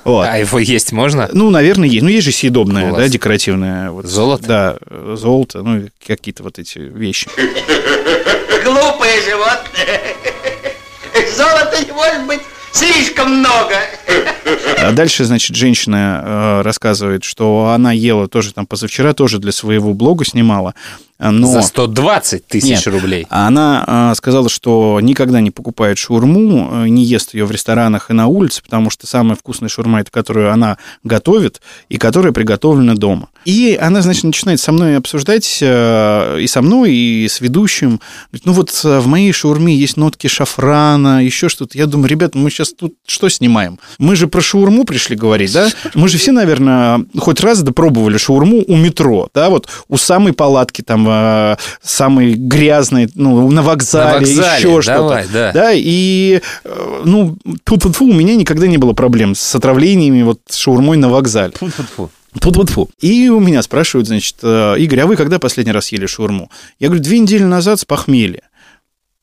Вот. А его есть можно? Ну, наверное, есть. Ну, есть же съедобное, Класс. да, декоративное. Вот. Золото? Да, э, золото, ну, и какие-то вот эти вещи. Глупые животные. Золота не может быть слишком много. А дальше, значит, женщина э, рассказывает, что она ела тоже там позавчера, тоже для своего блога снимала. Но... За 120 тысяч Нет. рублей. А Она э, сказала, что никогда не покупает шаурму, э, не ест ее в ресторанах и на улице, потому что самая вкусная шаурма это которую она готовит и которая приготовлена дома. И она, значит, начинает со мной обсуждать э, и со мной, и с ведущим. Говорит, ну вот э, в моей шаурме есть нотки шафрана, еще что-то. Я думаю, ребята, мы сейчас тут что снимаем? Мы же про шаурму пришли говорить, да? Мы же все, наверное, хоть раз допробовали шаурму у метро, да, вот у самой палатки там, э, самой грязной, ну, на вокзале, На вокзале, еще что-то. да. Да, и, э, ну, тут у меня никогда не было проблем с отравлениями вот шаурмой на вокзале. Фу-фу-фу. Фу-фу-фу. И у меня спрашивают, значит, э, Игорь, а вы когда последний раз ели шаурму? Я говорю, две недели назад с похмелья.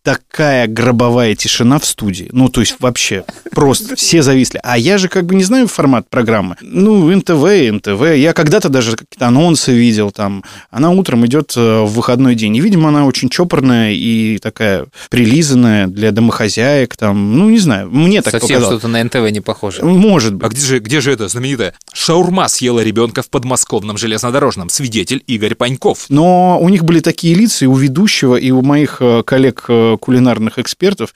Такая гробовая тишина в студии. Ну, то есть вообще просто все зависли. А я же как бы не знаю формат программы. Ну, НТВ, НТВ. Я когда-то даже какие-то анонсы видел там. Она утром идет э, в выходной день. И, видимо, она очень чопорная и такая прилизанная для домохозяек. Там, ну, не знаю. Мне так Совсем показалось. что-то на НТВ не похоже. Может быть. А где же, где же это знаменитая шаурма съела ребенка в подмосковном железнодорожном? Свидетель Игорь Паньков. Но у них были такие лица и у ведущего, и у моих э, коллег э, кулинарных экспертов.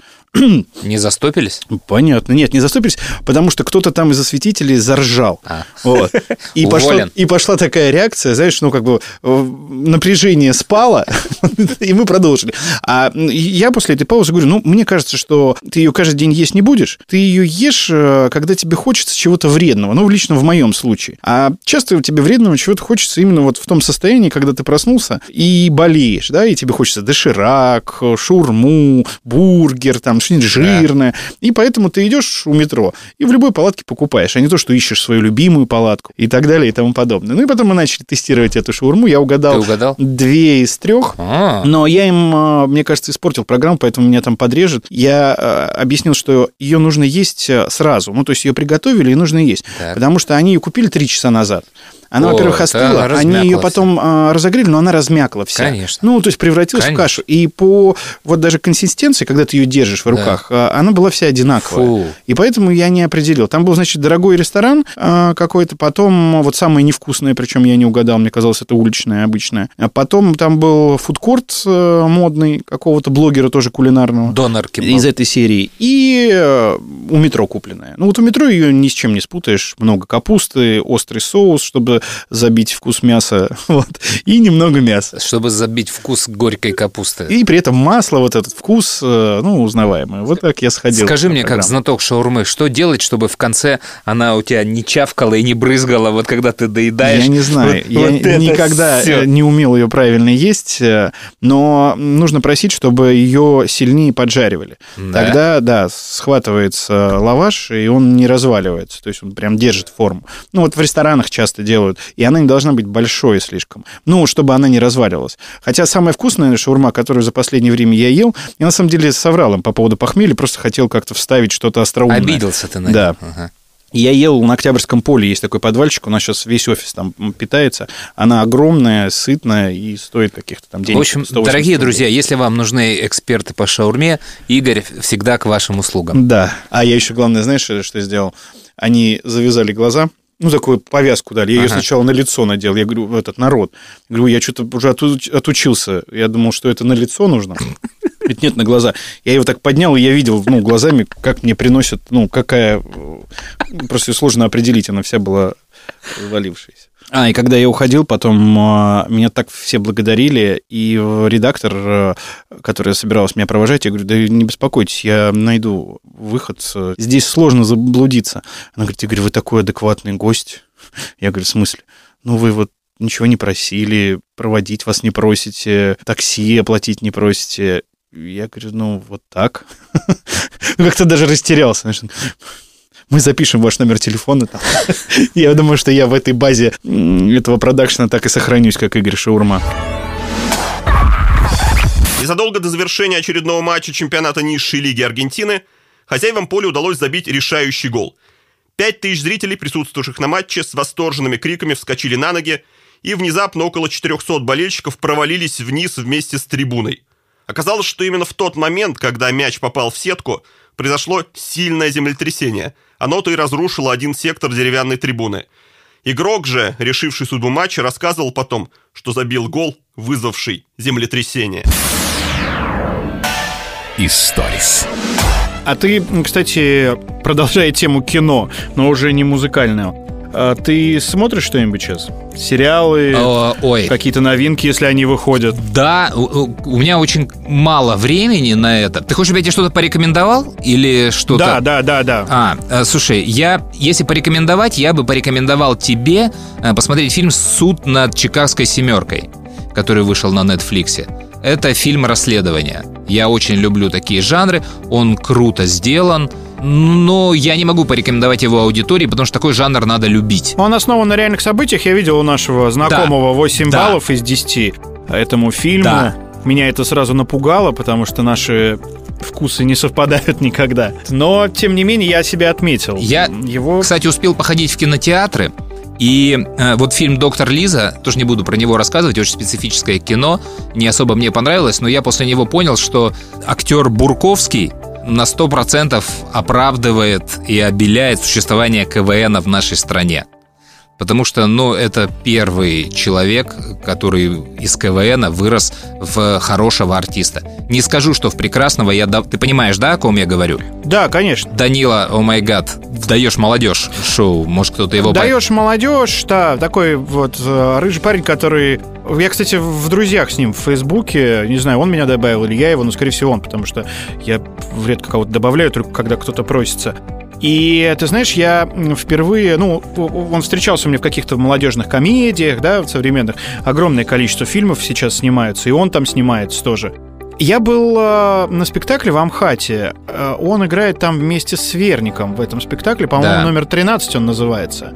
Не застопились? Понятно. Нет, не заступились, потому что кто-то там из осветителей заржал. А. Вот. И, пошла, и пошла такая реакция, знаешь, ну, как бы э, напряжение спало, и мы продолжили. А я после этой паузы говорю, ну, мне кажется, что ты ее каждый день есть не будешь, ты ее ешь, э, когда тебе хочется чего-то вредного, ну, лично в моем случае. А часто тебе вредного чего-то хочется именно вот в том состоянии, когда ты проснулся и болеешь, да, и тебе хочется доширак, шурму, бургер, там, что-нибудь жирное. И поэтому ты идешь у метро и в любой палатке покупаешь, а не то, что ищешь свою любимую палатку и так далее и тому подобное. Ну и потом мы начали тестировать эту шаурму. Я угадал, Ты угадал? две из трех. А, Но я им, а, мне кажется, испортил программу, поэтому меня там подрежет. Я а, объяснил, что ее нужно есть а, сразу. Ну, то есть ее приготовили и нужно есть. Так. Потому что они ее купили три часа назад. Она, во-первых, остыла, они размякла ее потом а, разогрели, но она размякла вся. Конечно. Ну, то есть превратилась Конечно. в кашу. И по вот даже консистенции, когда ты ее держишь в руках, а, она была вся одинаковая. Фу. И поэтому я не определил. Там был, значит, дорогой ресторан а, какой-то, потом вот самое невкусное, причем я не угадал, мне казалось, это уличное обычное. А потом там был фудкорт э, модный какого-то блогера тоже кулинарного. Донор Из этой серии. И э, у метро купленная. Ну, вот у метро ее ни с чем не спутаешь. Много капусты, острый соус, чтобы забить вкус мяса. Вот. И немного мяса. Чтобы забить вкус горькой капусты. И при этом масло, вот этот вкус, э, ну, узнаваемый. Вот так я сходил. Скажи мне, как программу. знаток шаурмы, что делать, чтобы в конце она у тебя не чавкала и не брызгала, вот когда ты доедаешь? Я не знаю. Вот- я вот никогда э, не умел ее правильно есть, э, но нужно просить, чтобы ее сильнее поджаривали. Да? Тогда, да, схватывается лаваш, и он не разваливается. То есть он прям держит форму. Ну, вот в ресторанах часто делают. И она не должна быть большой слишком. Ну, чтобы она не разваливалась. Хотя самая вкусная шаурма, которую за последнее время я ел, я на самом деле соврал им по поводу похмелья, просто хотел как-то вставить что-то остроумное. Обиделся ты на Да. Ага. Я ел на Октябрьском поле, есть такой подвальчик, у нас сейчас весь офис там питается. Она огромная, сытная и стоит каких-то там денег. В общем, 180 дорогие рублей. друзья, если вам нужны эксперты по шаурме, Игорь всегда к вашим услугам. Да. А я еще, главное, знаешь, что сделал? Они завязали глаза, ну, такую повязку дали. Я ее Ага. сначала на лицо надел. Я говорю, в этот народ. Говорю, я что-то уже оту- отучился. Я думал, что это на лицо нужно. Ведь нет, на глаза. Я его так поднял, и я видел, ну, глазами, как мне приносят, ну, какая... э, Просто сложно определить, она вся была развалившаяся. А, и когда я уходил, потом а, меня так все благодарили, и э, редактор, э, которая собиралась меня провожать, я говорю, да не беспокойтесь, я найду выход, здесь сложно заблудиться. Она говорит, Игорь, вы такой адекватный гость. Я говорю, в смысле? Ну, вы вот ничего не просили, проводить вас не просите, такси оплатить не просите. Я говорю, ну, вот так. Как-то даже растерялся. Мы запишем ваш номер телефона. там. Я думаю, что я в этой базе этого продакшена так и сохранюсь, как Игорь Шаурма. Незадолго до завершения очередного матча чемпионата низшей лиги Аргентины хозяевам поля удалось забить решающий гол. Пять тысяч зрителей, присутствовавших на матче, с восторженными криками вскочили на ноги, и внезапно около 400 болельщиков провалились вниз вместе с трибуной. Оказалось, что именно в тот момент, когда мяч попал в сетку, произошло сильное землетрясение. Оно-то и разрушило один сектор деревянной трибуны. Игрок же, решивший судьбу матча, рассказывал потом, что забил гол, вызвавший землетрясение. Историс. А ты, кстати, продолжая тему кино, но уже не музыкальную, а ты смотришь что-нибудь сейчас? Сериалы, О, Ой, какие-то новинки, если они выходят? да, у меня очень мало времени на это. Ты хочешь, чтобы я тебе что-то порекомендовал? Или что-то... Да, да, да, да. А, э, слушай, я, если порекомендовать, я бы порекомендовал тебе э, посмотреть фильм «Суд над Чикагской семеркой», который вышел на Нетфликсе. Это фильм расследования. Я очень люблю такие жанры, он круто сделан, но я не могу порекомендовать его аудитории, потому что такой жанр надо любить. Он основан на реальных событиях. Я видел у нашего знакомого 8 Да. баллов из 10 этому фильму. Да. Меня это сразу напугало, потому что наши вкусы не совпадают никогда. Но, тем не менее, я себя отметил. Я, Его... кстати, успел походить в кинотеатры. И э, вот фильм «Доктор Лиза», тоже не буду про него рассказывать, очень специфическое кино, не особо мне понравилось, но я после него понял, что актер Бурковский на 100% оправдывает и обеляет существование КВН в нашей стране. Потому что, ну, это первый человек, который из КВН вырос в хорошего артиста. Не скажу, что в прекрасного я... дав- Ты понимаешь, да, о ком я говорю? Да, конечно. Данила, о май гад, даешь молодежь шоу, может кто-то его... Даешь молодежь, да, такой вот э, рыжий парень, который... Я, кстати, в друзьях с ним в Фейсбуке, не знаю, он меня добавил или я его, но, скорее всего, он, потому что я редко кого-то добавляю, только когда кто-то просится. И ты знаешь, я впервые, ну, он встречался у меня в каких-то молодежных комедиях, да, в современных. Огромное количество фильмов сейчас снимаются, и он там снимается тоже. Я был э, на спектакле в Амхате. Э, он играет там вместе с Верником в этом спектакле. По-моему, Да. номер 13 он называется.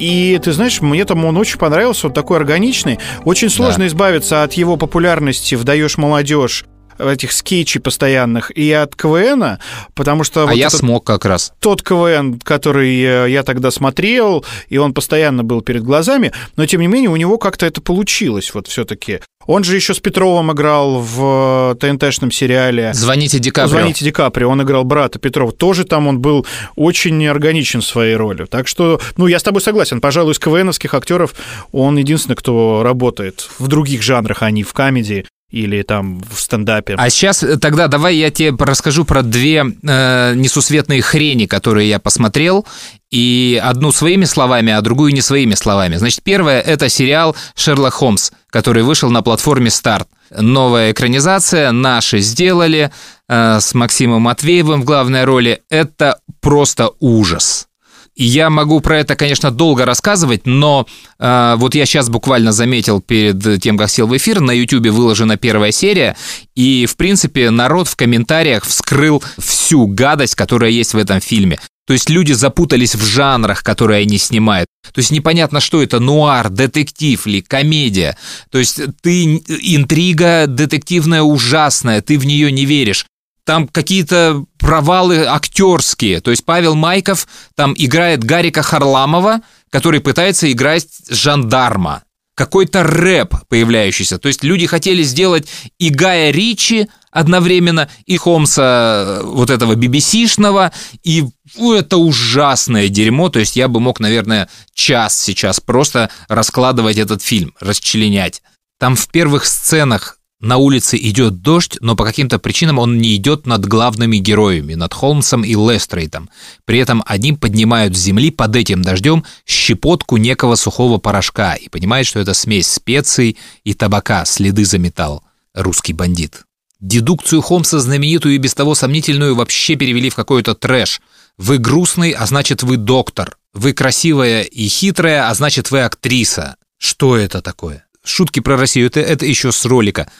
И ты знаешь, мне там он очень понравился, он такой органичный. Очень сложно избавиться от его популярности в «Даешь молодежь». Этих скетчей постоянных и от КВН, потому что... А вот я этот- смог как раз. тот КВН, который э, я тогда смотрел, и он постоянно был перед глазами, но тем не менее у него как-то это получилось вот все-таки. Он же еще с Петровым играл в э, ТНТшном сериале. Звоните Ди Каприо. Звоните Ди Каприо, он играл брата Петрова. Тоже там он был очень органичен в своей роли. Так что, ну, я с тобой согласен. Пожалуй, из КВНовских актеров он единственный, кто работает в других жанрах, а не в комедии или там в стендапе. А сейчас э, тогда давай я тебе расскажу про две э, несусветные хрени, которые я посмотрел, и одну своими словами, а другую не своими словами. Значит, первое — это сериал «Шерлок Холмс», который вышел на платформе «Старт». Новая экранизация, наши сделали, э, с Максимом Матвеевым в главной роли. Это просто ужас. Я могу про это, конечно, долго рассказывать, но э, вот я сейчас буквально заметил перед тем, как сел в эфир, на YouTube выложена первая серия, и, в принципе, народ в комментариях вскрыл всю гадость, которая есть в этом фильме. То есть люди запутались в жанрах, которые они снимают. То есть непонятно, что это, нуар, детектив или комедия. То есть ты интрига детективная ужасная, ты в нее не веришь там какие-то провалы актерские. То есть Павел Майков там играет Гарика Харламова, который пытается играть жандарма. Какой-то рэп появляющийся. То есть люди хотели сделать и Гая Ричи одновременно, и Холмса вот этого BBC-шного, и ну, это ужасное дерьмо. То есть я бы мог, наверное, час сейчас просто раскладывать этот фильм, расчленять. Там в первых сценах на улице идет дождь, но по каким-то причинам он не идет над главными героями, над Холмсом и Лестрейтом. При этом они поднимают с земли под этим дождем щепотку некого сухого порошка и понимают, что это смесь специй и табака, следы заметал русский бандит. Дедукцию Холмса, знаменитую и без того сомнительную, вообще перевели в какой-то трэш. Вы грустный, а значит вы доктор. Вы красивая и хитрая, а значит вы актриса. Что это такое? Шутки про Россию, это, это еще с ролика.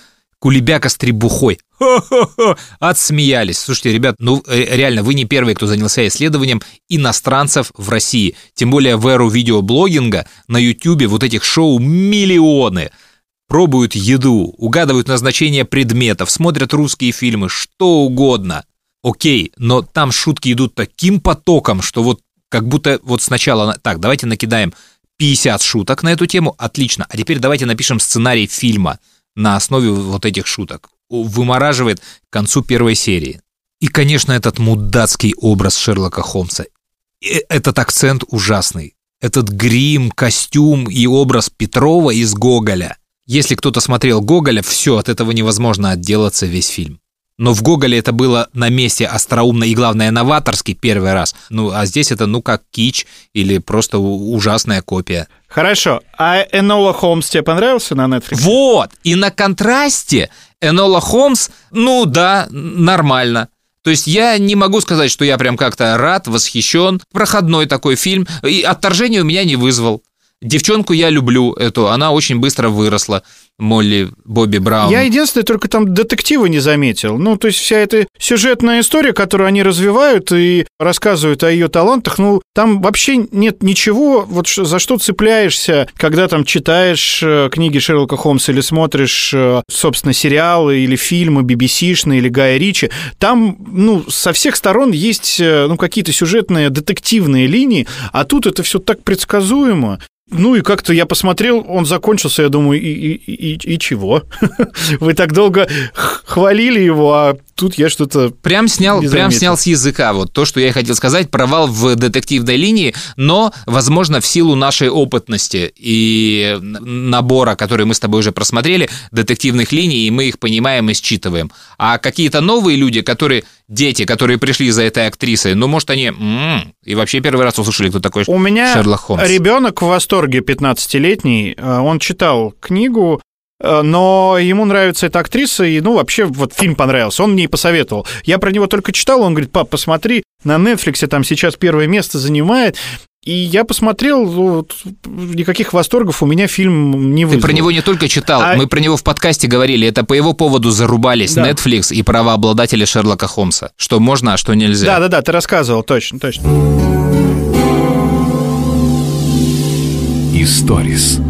Кулебяка с требухой. Хо-хо-хо! Отсмеялись. Слушайте, ребят, ну э, реально, вы не первые, кто занялся исследованием иностранцев в России. Тем более в эру видеоблогинга на Ютубе вот этих шоу миллионы. Пробуют еду, угадывают назначение предметов, смотрят русские фильмы, что угодно. Окей, но там шутки идут таким потоком, что вот как будто вот сначала... Так, давайте накидаем 50 шуток на эту тему, отлично. А теперь давайте напишем сценарий фильма на основе вот этих шуток. Вымораживает к концу первой серии. И, конечно, этот мудацкий образ Шерлока Холмса. И Этот акцент ужасный. Этот грим, костюм и образ Петрова из Гоголя. Если кто-то смотрел Гоголя, все, от этого невозможно отделаться весь фильм. Но в Гоголе это было на месте остроумно и, главное, новаторски первый раз. Ну, а здесь это, ну, как кич или просто ужасная копия. Хорошо. А Энола Холмс тебе понравился на Netflix? Вот! И на контрасте Энола Холмс, ну да, нормально. То есть я не могу сказать, что я прям как-то рад, восхищен. Проходной такой фильм. И отторжение у меня не вызвал. Девчонку я люблю эту, она очень быстро выросла. Молли Бобби Браун. Я единственное, только там детектива не заметил. Ну, то есть вся эта сюжетная история, которую они развивают и рассказывают о ее талантах, ну, там вообще нет ничего, вот за что цепляешься, когда там читаешь э, книги Шерлока Холмса или смотришь, э, собственно, сериалы или фильмы BBC-шные или Гая Ричи. Там, ну, со всех сторон есть, э, ну, какие-то сюжетные детективные линии, а тут это все так предсказуемо. Ну и как-то я посмотрел, он закончился, я думаю, и, и, и, и чего? Вы так долго хвалили его, а тут я что-то... Прям снял, прям снял с языка. Вот то, что я хотел сказать, провал в детективной линии, но, возможно, в силу нашей опытности и набора, который мы с тобой уже просмотрели, детективных линий, и мы их понимаем и считываем. А какие-то новые люди, которые, дети, которые пришли за этой актрисой, ну, может, они м, и вообще первый раз услышали, кто такой У меня Шерлок Холмс. ребенок в восторге 15-летний, э, он читал книгу, но ему нравится эта актриса, и, ну, вообще, вот фильм понравился, он мне и посоветовал. Я про него только читал, он говорит, пап, посмотри, на Netflix там сейчас первое место занимает, и я посмотрел, вот, никаких восторгов у меня фильм не Ты вызвал. про него не только читал, А- мы про него в подкасте говорили, это по его поводу зарубались Да. Netflix и правообладатели Шерлока Холмса, что можно, а что нельзя. Да-да-да, ты рассказывал, точно, точно. Историс.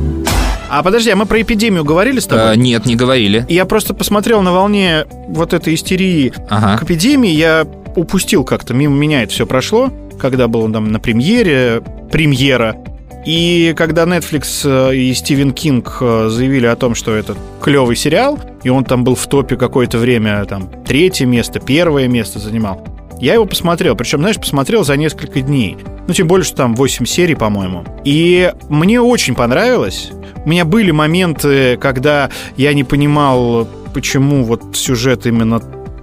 А подожди, а мы про эпидемию говорили с тобой? Э, нет, не говорили. Я просто посмотрел на волне вот этой истерии Ага. к эпидемии, я упустил как-то, мимо меня это все прошло, когда был там на премьере, премьера. И когда Netflix э, и Стивен Кинг э, заявили о том, что это клевый сериал, и он там был в топе какое-то время, там, третье место, первое место занимал, я его посмотрел. Причем, знаешь, посмотрел за несколько дней. Ну, тем более, что там 8 серий, по-моему. И мне очень понравилось. У меня были моменты, когда я не понимал, почему вот сюжет именно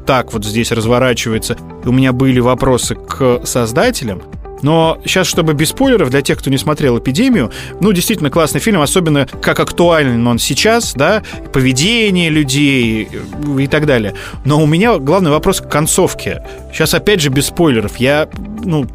так вот здесь разворачивается. И у меня были вопросы к создателям. Но сейчас, чтобы без спойлеров, для тех, кто не смотрел «Эпидемию», ну, действительно классный фильм, особенно как актуален он сейчас, да, поведение людей и так далее. Но у меня главный вопрос к концовке. Сейчас, опять же, без спойлеров. Я, ну,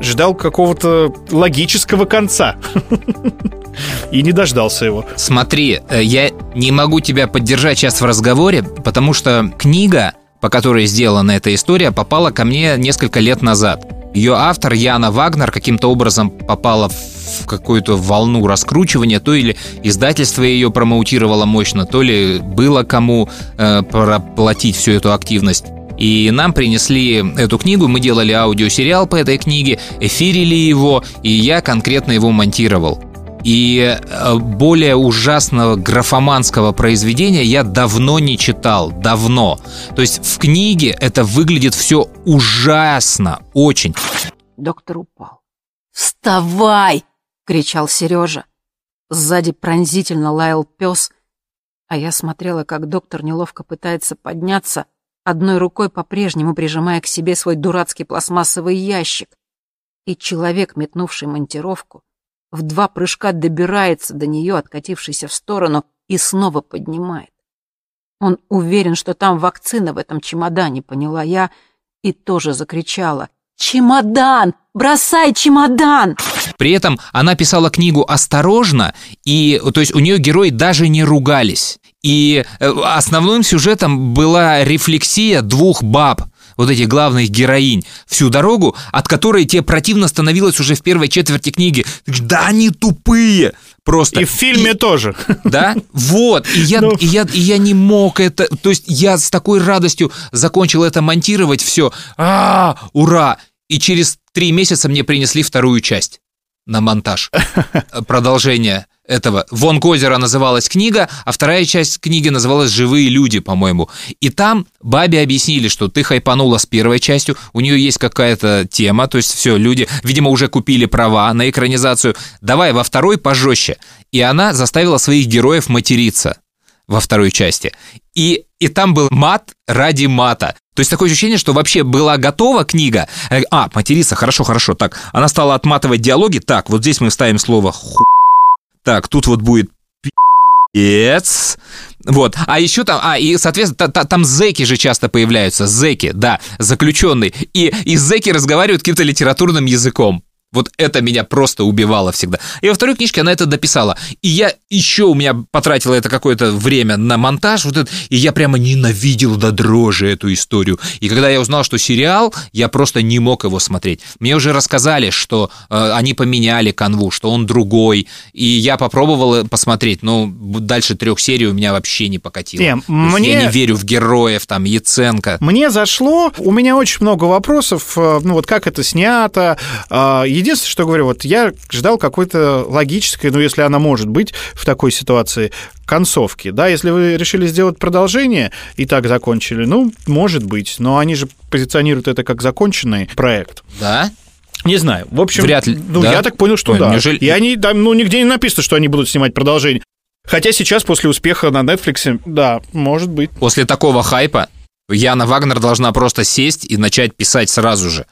ждал какого-то логического конца. И не дождался его. Смотри, э, я не могу тебя поддержать сейчас в разговоре, потому что книга, по которой сделана эта история, попала ко мне несколько лет назад. Ее автор Яна Вагнер каким-то образом попала в какую-то волну раскручивания, то или издательство ее промоутировало мощно, то ли было кому э, проплатить всю эту активность. И нам принесли эту книгу, мы делали аудиосериал по этой книге, эфирили его, и я конкретно его монтировал. И э, более ужасного графоманского произведения я давно не читал, давно. То есть в книге это выглядит все ужасно, очень. Доктор упал. «Вставай!» — кричал Сережа. Сзади пронзительно лаял пес, а я смотрела, как доктор неловко пытается подняться, одной рукой по-прежнему прижимая к себе свой дурацкий пластмассовый ящик. И человек, метнувший монтировку, в два прыжка добирается до нее, откатившейся в сторону, и снова поднимает. Он уверен, что там вакцина в этом чемодане, поняла я, и тоже закричала. «Чемодан! Бросай чемодан!» При этом она писала книгу осторожно, и то есть у нее герои даже не ругались. И э, основным сюжетом была рефлексия двух баб, вот этих главных героинь, всю дорогу, от которой тебе противно становилось уже в первой четверти книги. Да они тупые! Просто. И в фильме И- тоже. Да, вот, и я, Ну. и, я, и я не мог это, то есть я с такой радостью закончил это монтировать, все, а, ура, и через три месяца мне принесли вторую часть на монтаж, продолжение этого. «Вон к озера» называлась книга, а вторая часть книги называлась «Живые люди», по-моему. И там бабе объяснили, что ты хайпанула с первой частью, у нее есть какая-то тема, то есть все, люди, видимо, уже купили права на экранизацию, давай во второй пожестче. И она заставила своих героев материться во второй части. И, и там был мат ради мата. То есть такое ощущение, что вообще была готова книга. Э, А, материться, хорошо, хорошо. Так, она стала отматывать диалоги. Так, вот здесь мы ставим слово ху. Так, тут вот будет пи***ец. Вот. А еще там, а, и, соответственно, та- та- там зеки же часто появляются. Зеки, да, заключенные. И, и зеки разговаривают каким-то литературным языком. Вот это меня просто убивало всегда. И во второй книжке она это дописала. И я еще у меня потратила это какое-то время на монтаж, вот это, и я прямо ненавидел до дрожи эту историю. И когда я узнал, что сериал, я просто не мог его смотреть. Мне уже рассказали, что э, они поменяли канву, что он другой. И я попробовал э, посмотреть, но дальше трех серий у меня вообще не покатило. Не, есть мне- Я не верю в героев, там, Яценко. Мне зашло, у меня очень много вопросов, э, ну вот как это снято. Единственное, что говорю, вот я ждал какой-то логической, ну если она может быть в такой ситуации, концовки. Да, если вы решили сделать продолжение и так закончили, ну, может быть, но они же позиционируют это как законченный проект. Да? Не знаю. В общем, Вряд ли, Ну, да? я так понял, что Ой, да. неужели- И они там, ну, нигде не написано, что они будут снимать продолжение. Хотя сейчас, после успеха на Netflix, да, может быть. После такого хайпа Яна Вагнер должна просто сесть и начать писать сразу же.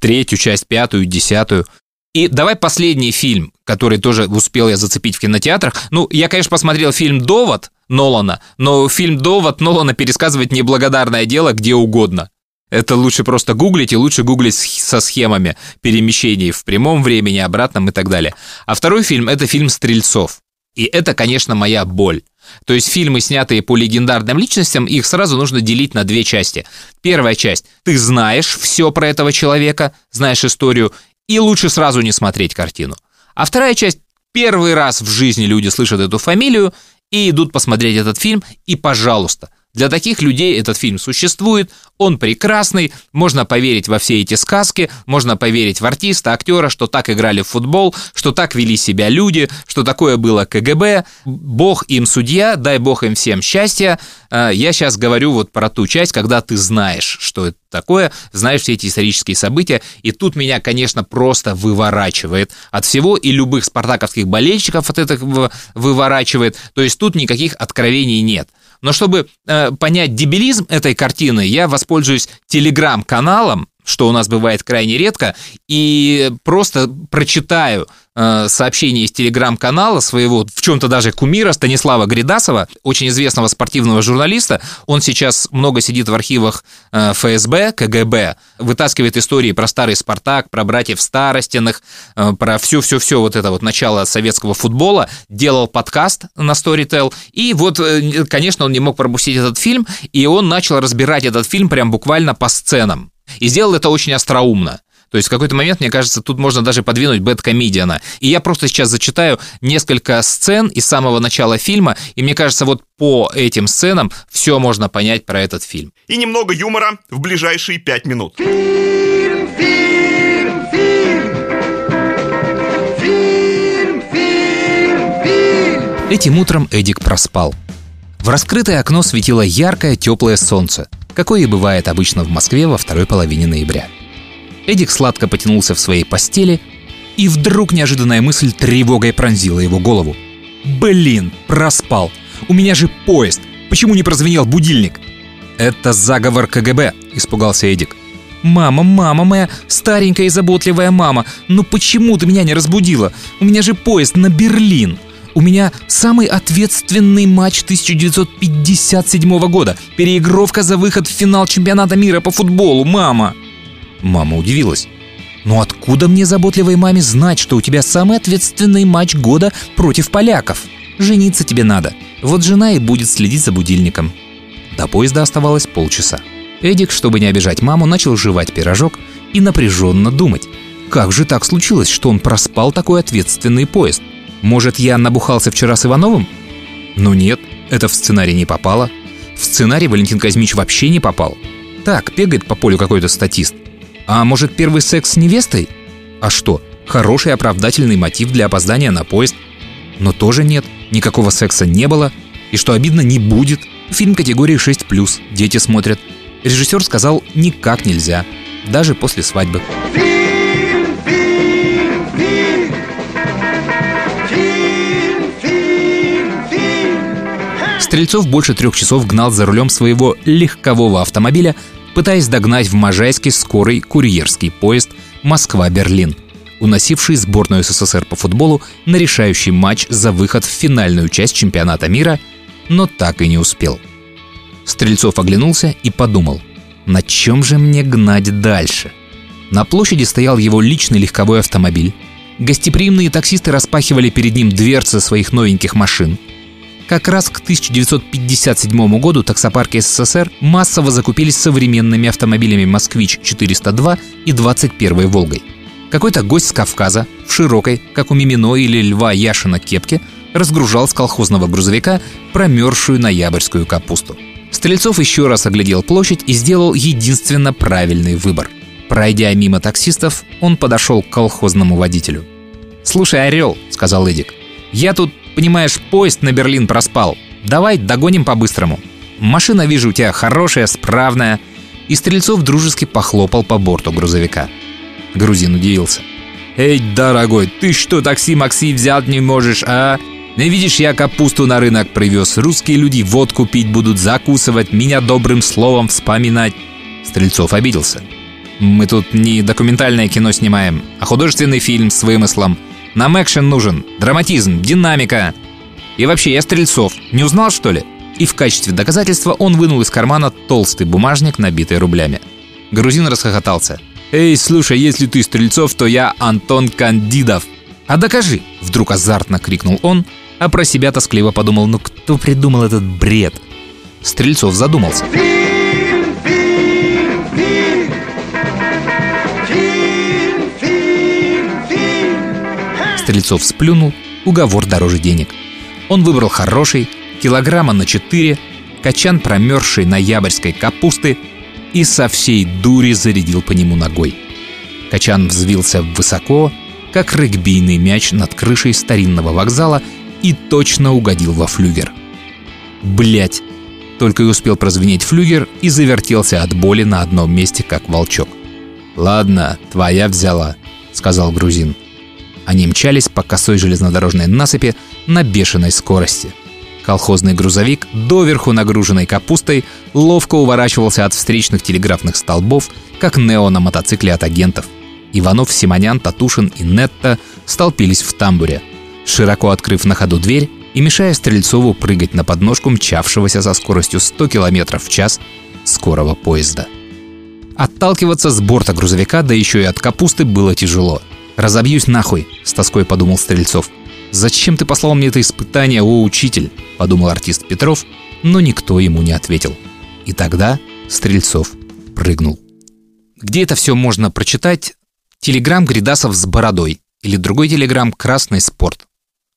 Третью часть, пятую, десятую. И давай последний фильм, который тоже успел я зацепить в кинотеатрах. Ну, я, конечно, посмотрел фильм «Довод» Нолана, но фильм «Довод» Нолана пересказывать неблагодарное дело где угодно. Это лучше просто гуглить, и лучше гуглить со схемами перемещений в прямом времени, обратном и так далее. А второй фильм – это фильм «Стрельцов». И это, конечно, моя боль. То есть фильмы, снятые по легендарным личностям, их сразу нужно делить на две части. Первая часть – ты знаешь все про этого человека, знаешь историю, и лучше сразу не смотреть картину. А вторая часть Первый раз в жизни люди слышат эту фамилию и идут посмотреть этот фильм, и, пожалуйста, для таких людей этот фильм существует, он прекрасный, можно поверить во все эти сказки, можно поверить в артиста, актера, что так играли в футбол, что так вели себя люди, что такое было КГБ. Бог им судья, дай бог им всем счастья. А, я сейчас говорю вот про ту часть, когда ты знаешь, что это такое, знаешь все эти исторические события, и тут меня, конечно, просто выворачивает от всего, и любых спартаковских болельщиков от этого выворачивает, то есть тут никаких откровений нет. Но чтобы э, понять дебилизм этой картины, я воспользуюсь телеграм-каналом, что у нас бывает крайне редко, и просто прочитаю э, сообщение из телеграм-канала своего, в чем-то даже кумира Станислава Гридасова, очень известного спортивного журналиста. Он сейчас много сидит в архивах э, ФСБ, КГБ, вытаскивает истории про старый «Спартак», про братьев Старостиных, э, про все-все-все вот это вот начало советского футбола, делал подкаст на Storytel, и вот, конечно, он не мог пропустить этот фильм, и он начал разбирать этот фильм прям буквально по сценам. И сделал это очень остроумно. То есть в какой-то момент, мне кажется, тут можно даже подвинуть бэткомедиана. И я просто сейчас зачитаю несколько сцен из самого начала фильма, и мне кажется, вот по этим сценам все можно понять про этот фильм. И немного юмора в ближайшие пять минут. Фильм, фильм, фильм. Фильм, фильм, фильм. Этим утром Эдик проспал. В раскрытое окно светило яркое теплое солнце – какое и бывает обычно в Москве во второй половине ноября. Эдик сладко потянулся в своей постели, и вдруг неожиданная мысль тревогой пронзила его голову. «Блин, проспал! У меня же поезд! Почему не прозвенел будильник?» «Это заговор КГБ», — испугался Эдик. «Мама, мама моя, старенькая и заботливая мама, ну почему ты меня не разбудила? У меня же поезд на Берлин!» У меня самый ответственный матч 1957 года. Переигровка за выход в финал чемпионата мира по футболу, мама. Мама удивилась. Но откуда мне, заботливой маме, знать, что у тебя самый ответственный матч года против поляков? Жениться тебе надо. Вот жена и будет следить за будильником. До поезда оставалось полчаса. Эдик, чтобы не обижать маму, начал жевать пирожок и напряженно думать. Как же так случилось, что он проспал такой ответственный поезд? Может, я набухался вчера с Ивановым? Ну нет, это в сценарий не попало. В сценарий Валентин Казмич вообще не попал. Так, бегает по полю какой-то статист. А может, первый секс с невестой? А что, хороший оправдательный мотив для опоздания на поезд. Но тоже нет, никакого секса не было. И что обидно, не будет. Фильм категории 6+, дети смотрят. Режиссер сказал, никак нельзя. Даже после свадьбы. Фильм, Стрельцов больше трех часов гнал за рулем своего легкового автомобиля, пытаясь догнать в Можайске скорый курьерский поезд «Москва-Берлин», уносивший сборную СССР по футболу на решающий матч за выход в финальную часть чемпионата мира, но так и не успел. Стрельцов оглянулся и подумал, на чем же мне гнать дальше? На площади стоял его личный легковой автомобиль, Гостеприимные таксисты распахивали перед ним дверцы своих новеньких машин. Как раз к 1957 году таксопарки СССР массово закупились современными автомобилями «Москвич-402» и «21 Волгой». Какой-то гость с Кавказа в широкой, как у Мимино или Льва Яшина кепке, разгружал с колхозного грузовика промерзшую ноябрьскую капусту. Стрельцов еще раз оглядел площадь и сделал единственно правильный выбор – Пройдя мимо таксистов, он подошел к колхозному водителю. «Слушай, Орел», — сказал Эдик, — «я тут, понимаешь, поезд на Берлин проспал. Давай догоним по-быстрому. Машина, вижу, у тебя хорошая, справная». И Стрельцов дружески похлопал по борту грузовика. Грузин удивился. «Эй, дорогой, ты что, такси-макси взять не можешь, а? Не видишь, я капусту на рынок привез. Русские люди водку пить будут, закусывать, меня добрым словом вспоминать». Стрельцов обиделся. Мы тут не документальное кино снимаем, а художественный фильм с вымыслом. Нам экшен нужен, драматизм, динамика. И вообще, я Стрельцов. Не узнал, что ли? И в качестве доказательства он вынул из кармана толстый бумажник, набитый рублями. Грузин расхохотался. «Эй, слушай, если ты Стрельцов, то я Антон Кандидов». «А докажи!» – вдруг азартно крикнул он, а про себя тоскливо подумал, ну кто придумал этот бред? Стрельцов задумался. Фильм, Стрельцов сплюнул уговор дороже денег. Он выбрал хороший, килограмма на 4, качан промерзшей ноябрьской капусты и со всей дури зарядил по нему ногой. Качан взвился высоко, как регбийный мяч над крышей старинного вокзала и точно угодил во флюгер. Блять! Только и успел прозвенеть флюгер и завертелся от боли на одном месте, как волчок. «Ладно, твоя взяла», — сказал грузин. Они мчались по косой железнодорожной насыпи на бешеной скорости. Колхозный грузовик, доверху нагруженный капустой, ловко уворачивался от встречных телеграфных столбов, как Нео на мотоцикле от агентов. Иванов, Симонян, Татушин и Нетта столпились в тамбуре. Широко открыв на ходу дверь, и мешая Стрельцову прыгать на подножку мчавшегося со скоростью 100 км в час скорого поезда. Отталкиваться с борта грузовика, да еще и от капусты, было тяжело. «Разобьюсь нахуй», — с тоской подумал Стрельцов. «Зачем ты послал мне это испытание, о учитель?» — подумал артист Петров, но никто ему не ответил. И тогда Стрельцов прыгнул. Где это все можно прочитать? Телеграм Гридасов с бородой или другой телеграм «Красный спорт».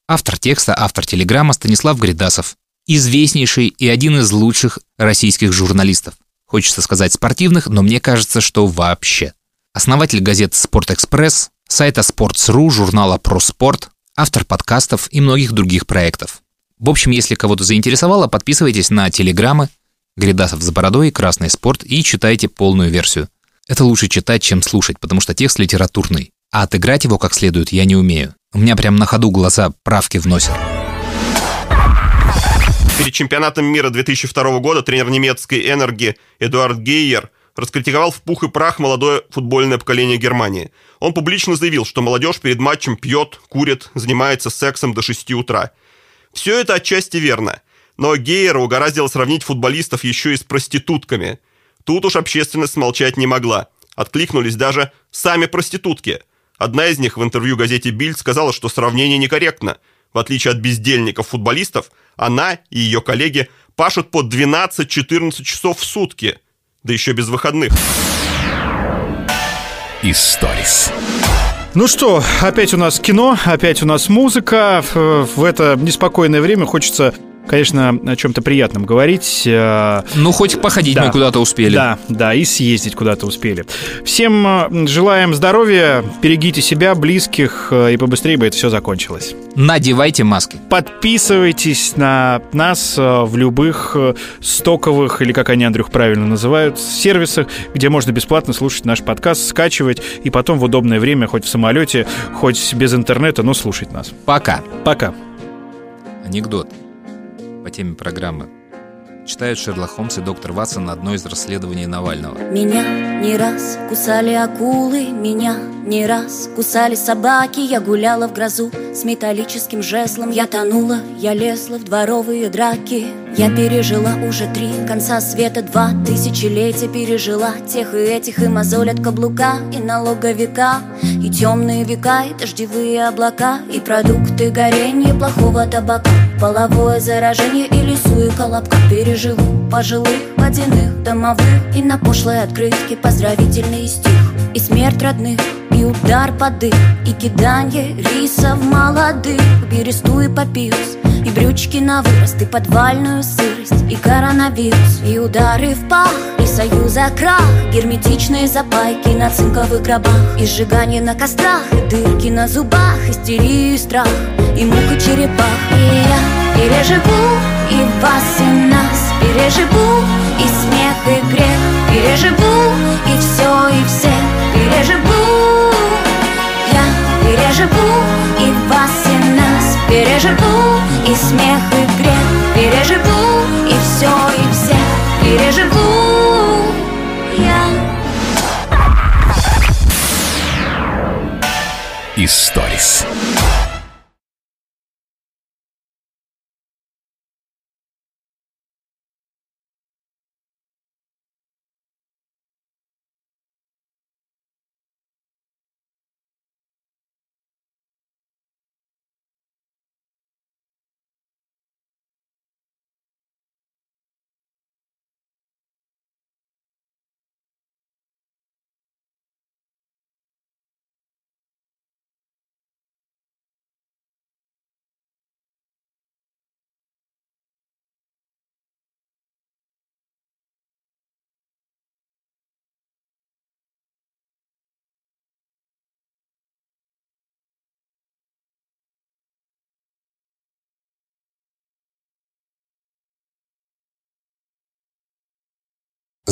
Автор текста, автор телеграмма Станислав Гридасов. Известнейший и один из лучших российских журналистов. Хочется сказать спортивных, но мне кажется, что вообще. Основатель газет «Спортэкспресс», сайта Sports.ru, журнала «Проспорт», автор подкастов и многих других проектов. В общем, если кого-то заинтересовало, подписывайтесь на телеграммы Гридасов с бородой, Красный спорт и читайте полную версию. Это лучше читать, чем слушать, потому что текст литературный. А отыграть его как следует я не умею. У меня прям на ходу глаза правки вносят. Перед чемпионатом мира 2002 года тренер немецкой «Энерги» Эдуард Гейер раскритиковал в пух и прах молодое футбольное поколение Германии. Он публично заявил, что молодежь перед матчем пьет, курит, занимается сексом до 6 утра. Все это отчасти верно. Но Гейера угораздило сравнить футболистов еще и с проститутками. Тут уж общественность молчать не могла. Откликнулись даже сами проститутки – Одна из них в интервью газете «Бильд» сказала, что сравнение некорректно. В отличие от бездельников-футболистов, она и ее коллеги пашут по 12-14 часов в сутки, да еще без выходных. Историс. Ну что, опять у нас кино, опять у нас музыка. В это неспокойное время хочется конечно, о чем-то приятном говорить. э, Ну, хоть походить Да. мы куда-то успели. Да, да, и съездить куда-то успели. Всем э, желаем здоровья, берегите себя, близких, э, и побыстрее бы это все закончилось. Надевайте маски. Подписывайтесь на нас в любых стоковых, или как они, Андрюх, правильно называют, сервисах, где можно бесплатно слушать наш подкаст, скачивать, и потом в удобное время, хоть в самолете, хоть без интернета, но слушать нас. Пока. Пока. Анекдот по теме программы. Читают Шерлок Холмс и доктор Ватсон одно из расследований Навального. Меня не раз кусали акулы, меня не раз кусали собаки Я гуляла в грозу с металлическим жезлом Я тонула, я лезла в дворовые драки Я пережила уже три конца света Два тысячелетия пережила Тех и этих, и мозоль от каблука И налоговика, и темные века И дождевые облака, и продукты горения Плохого табака, половое заражение И лесу и колобка Переживу. Пожилых, водяных, домовых И на пошлой открытке поздравительный стих. И смерть родных, и удар И киданье рисов молодых. Бересту и папирус И брючки на вырост, и подвальную сырость И коронавирус, и удары в пах И союза крах, герметичные запайки На цинковых гробах И сжигание на кострах, и дырки на зубах Истерию и страх, и мук и черепах. И я переживу и вас, и нас Переживу и смех, и грех. Переживу и все, и всех Переживу переживу и вас, и нас Переживу и смех, и грех Переживу и все, и всех Переживу я Историс.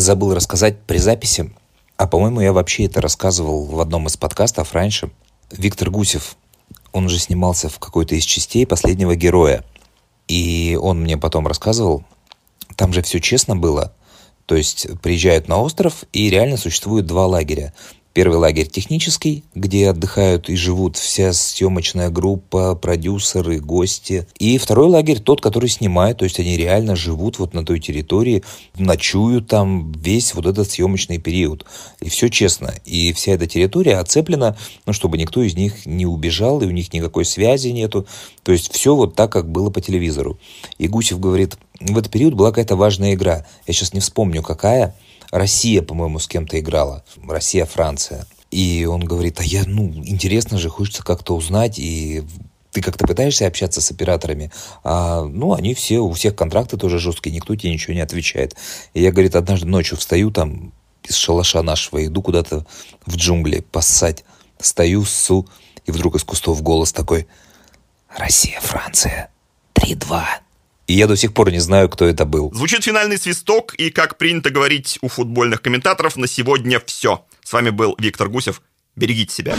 Забыл рассказать при записи, а по-моему я вообще это рассказывал в одном из подкастов раньше. Виктор Гусев, он же снимался в какой-то из частей последнего героя. И он мне потом рассказывал, там же все честно было. То есть приезжают на остров, и реально существует два лагеря. Первый лагерь технический, где отдыхают и живут вся съемочная группа, продюсеры, гости. И второй лагерь тот, который снимает, то есть они реально живут вот на той территории, ночуют там весь вот этот съемочный период. И все честно. И вся эта территория оцеплена, ну, чтобы никто из них не убежал, и у них никакой связи нету. То есть все вот так, как было по телевизору. И Гусев говорит, в этот период была какая-то важная игра. Я сейчас не вспомню, какая. Россия, по-моему, с кем-то играла. Россия-Франция. И он говорит, а я, ну, интересно же, хочется как-то узнать, и ты как-то пытаешься общаться с операторами, а, ну, они все, у всех контракты тоже жесткие, никто тебе ничего не отвечает. И я, говорит, однажды ночью встаю там из шалаша нашего, иду куда-то в джунгли поссать, стою, ссу, и вдруг из кустов голос такой «Россия, Франция, 3-2». И я до сих пор не знаю, кто это был. Звучит финальный свисток, и, как принято говорить у футбольных комментаторов, на сегодня все. С вами был Виктор Гусев. Берегите себя.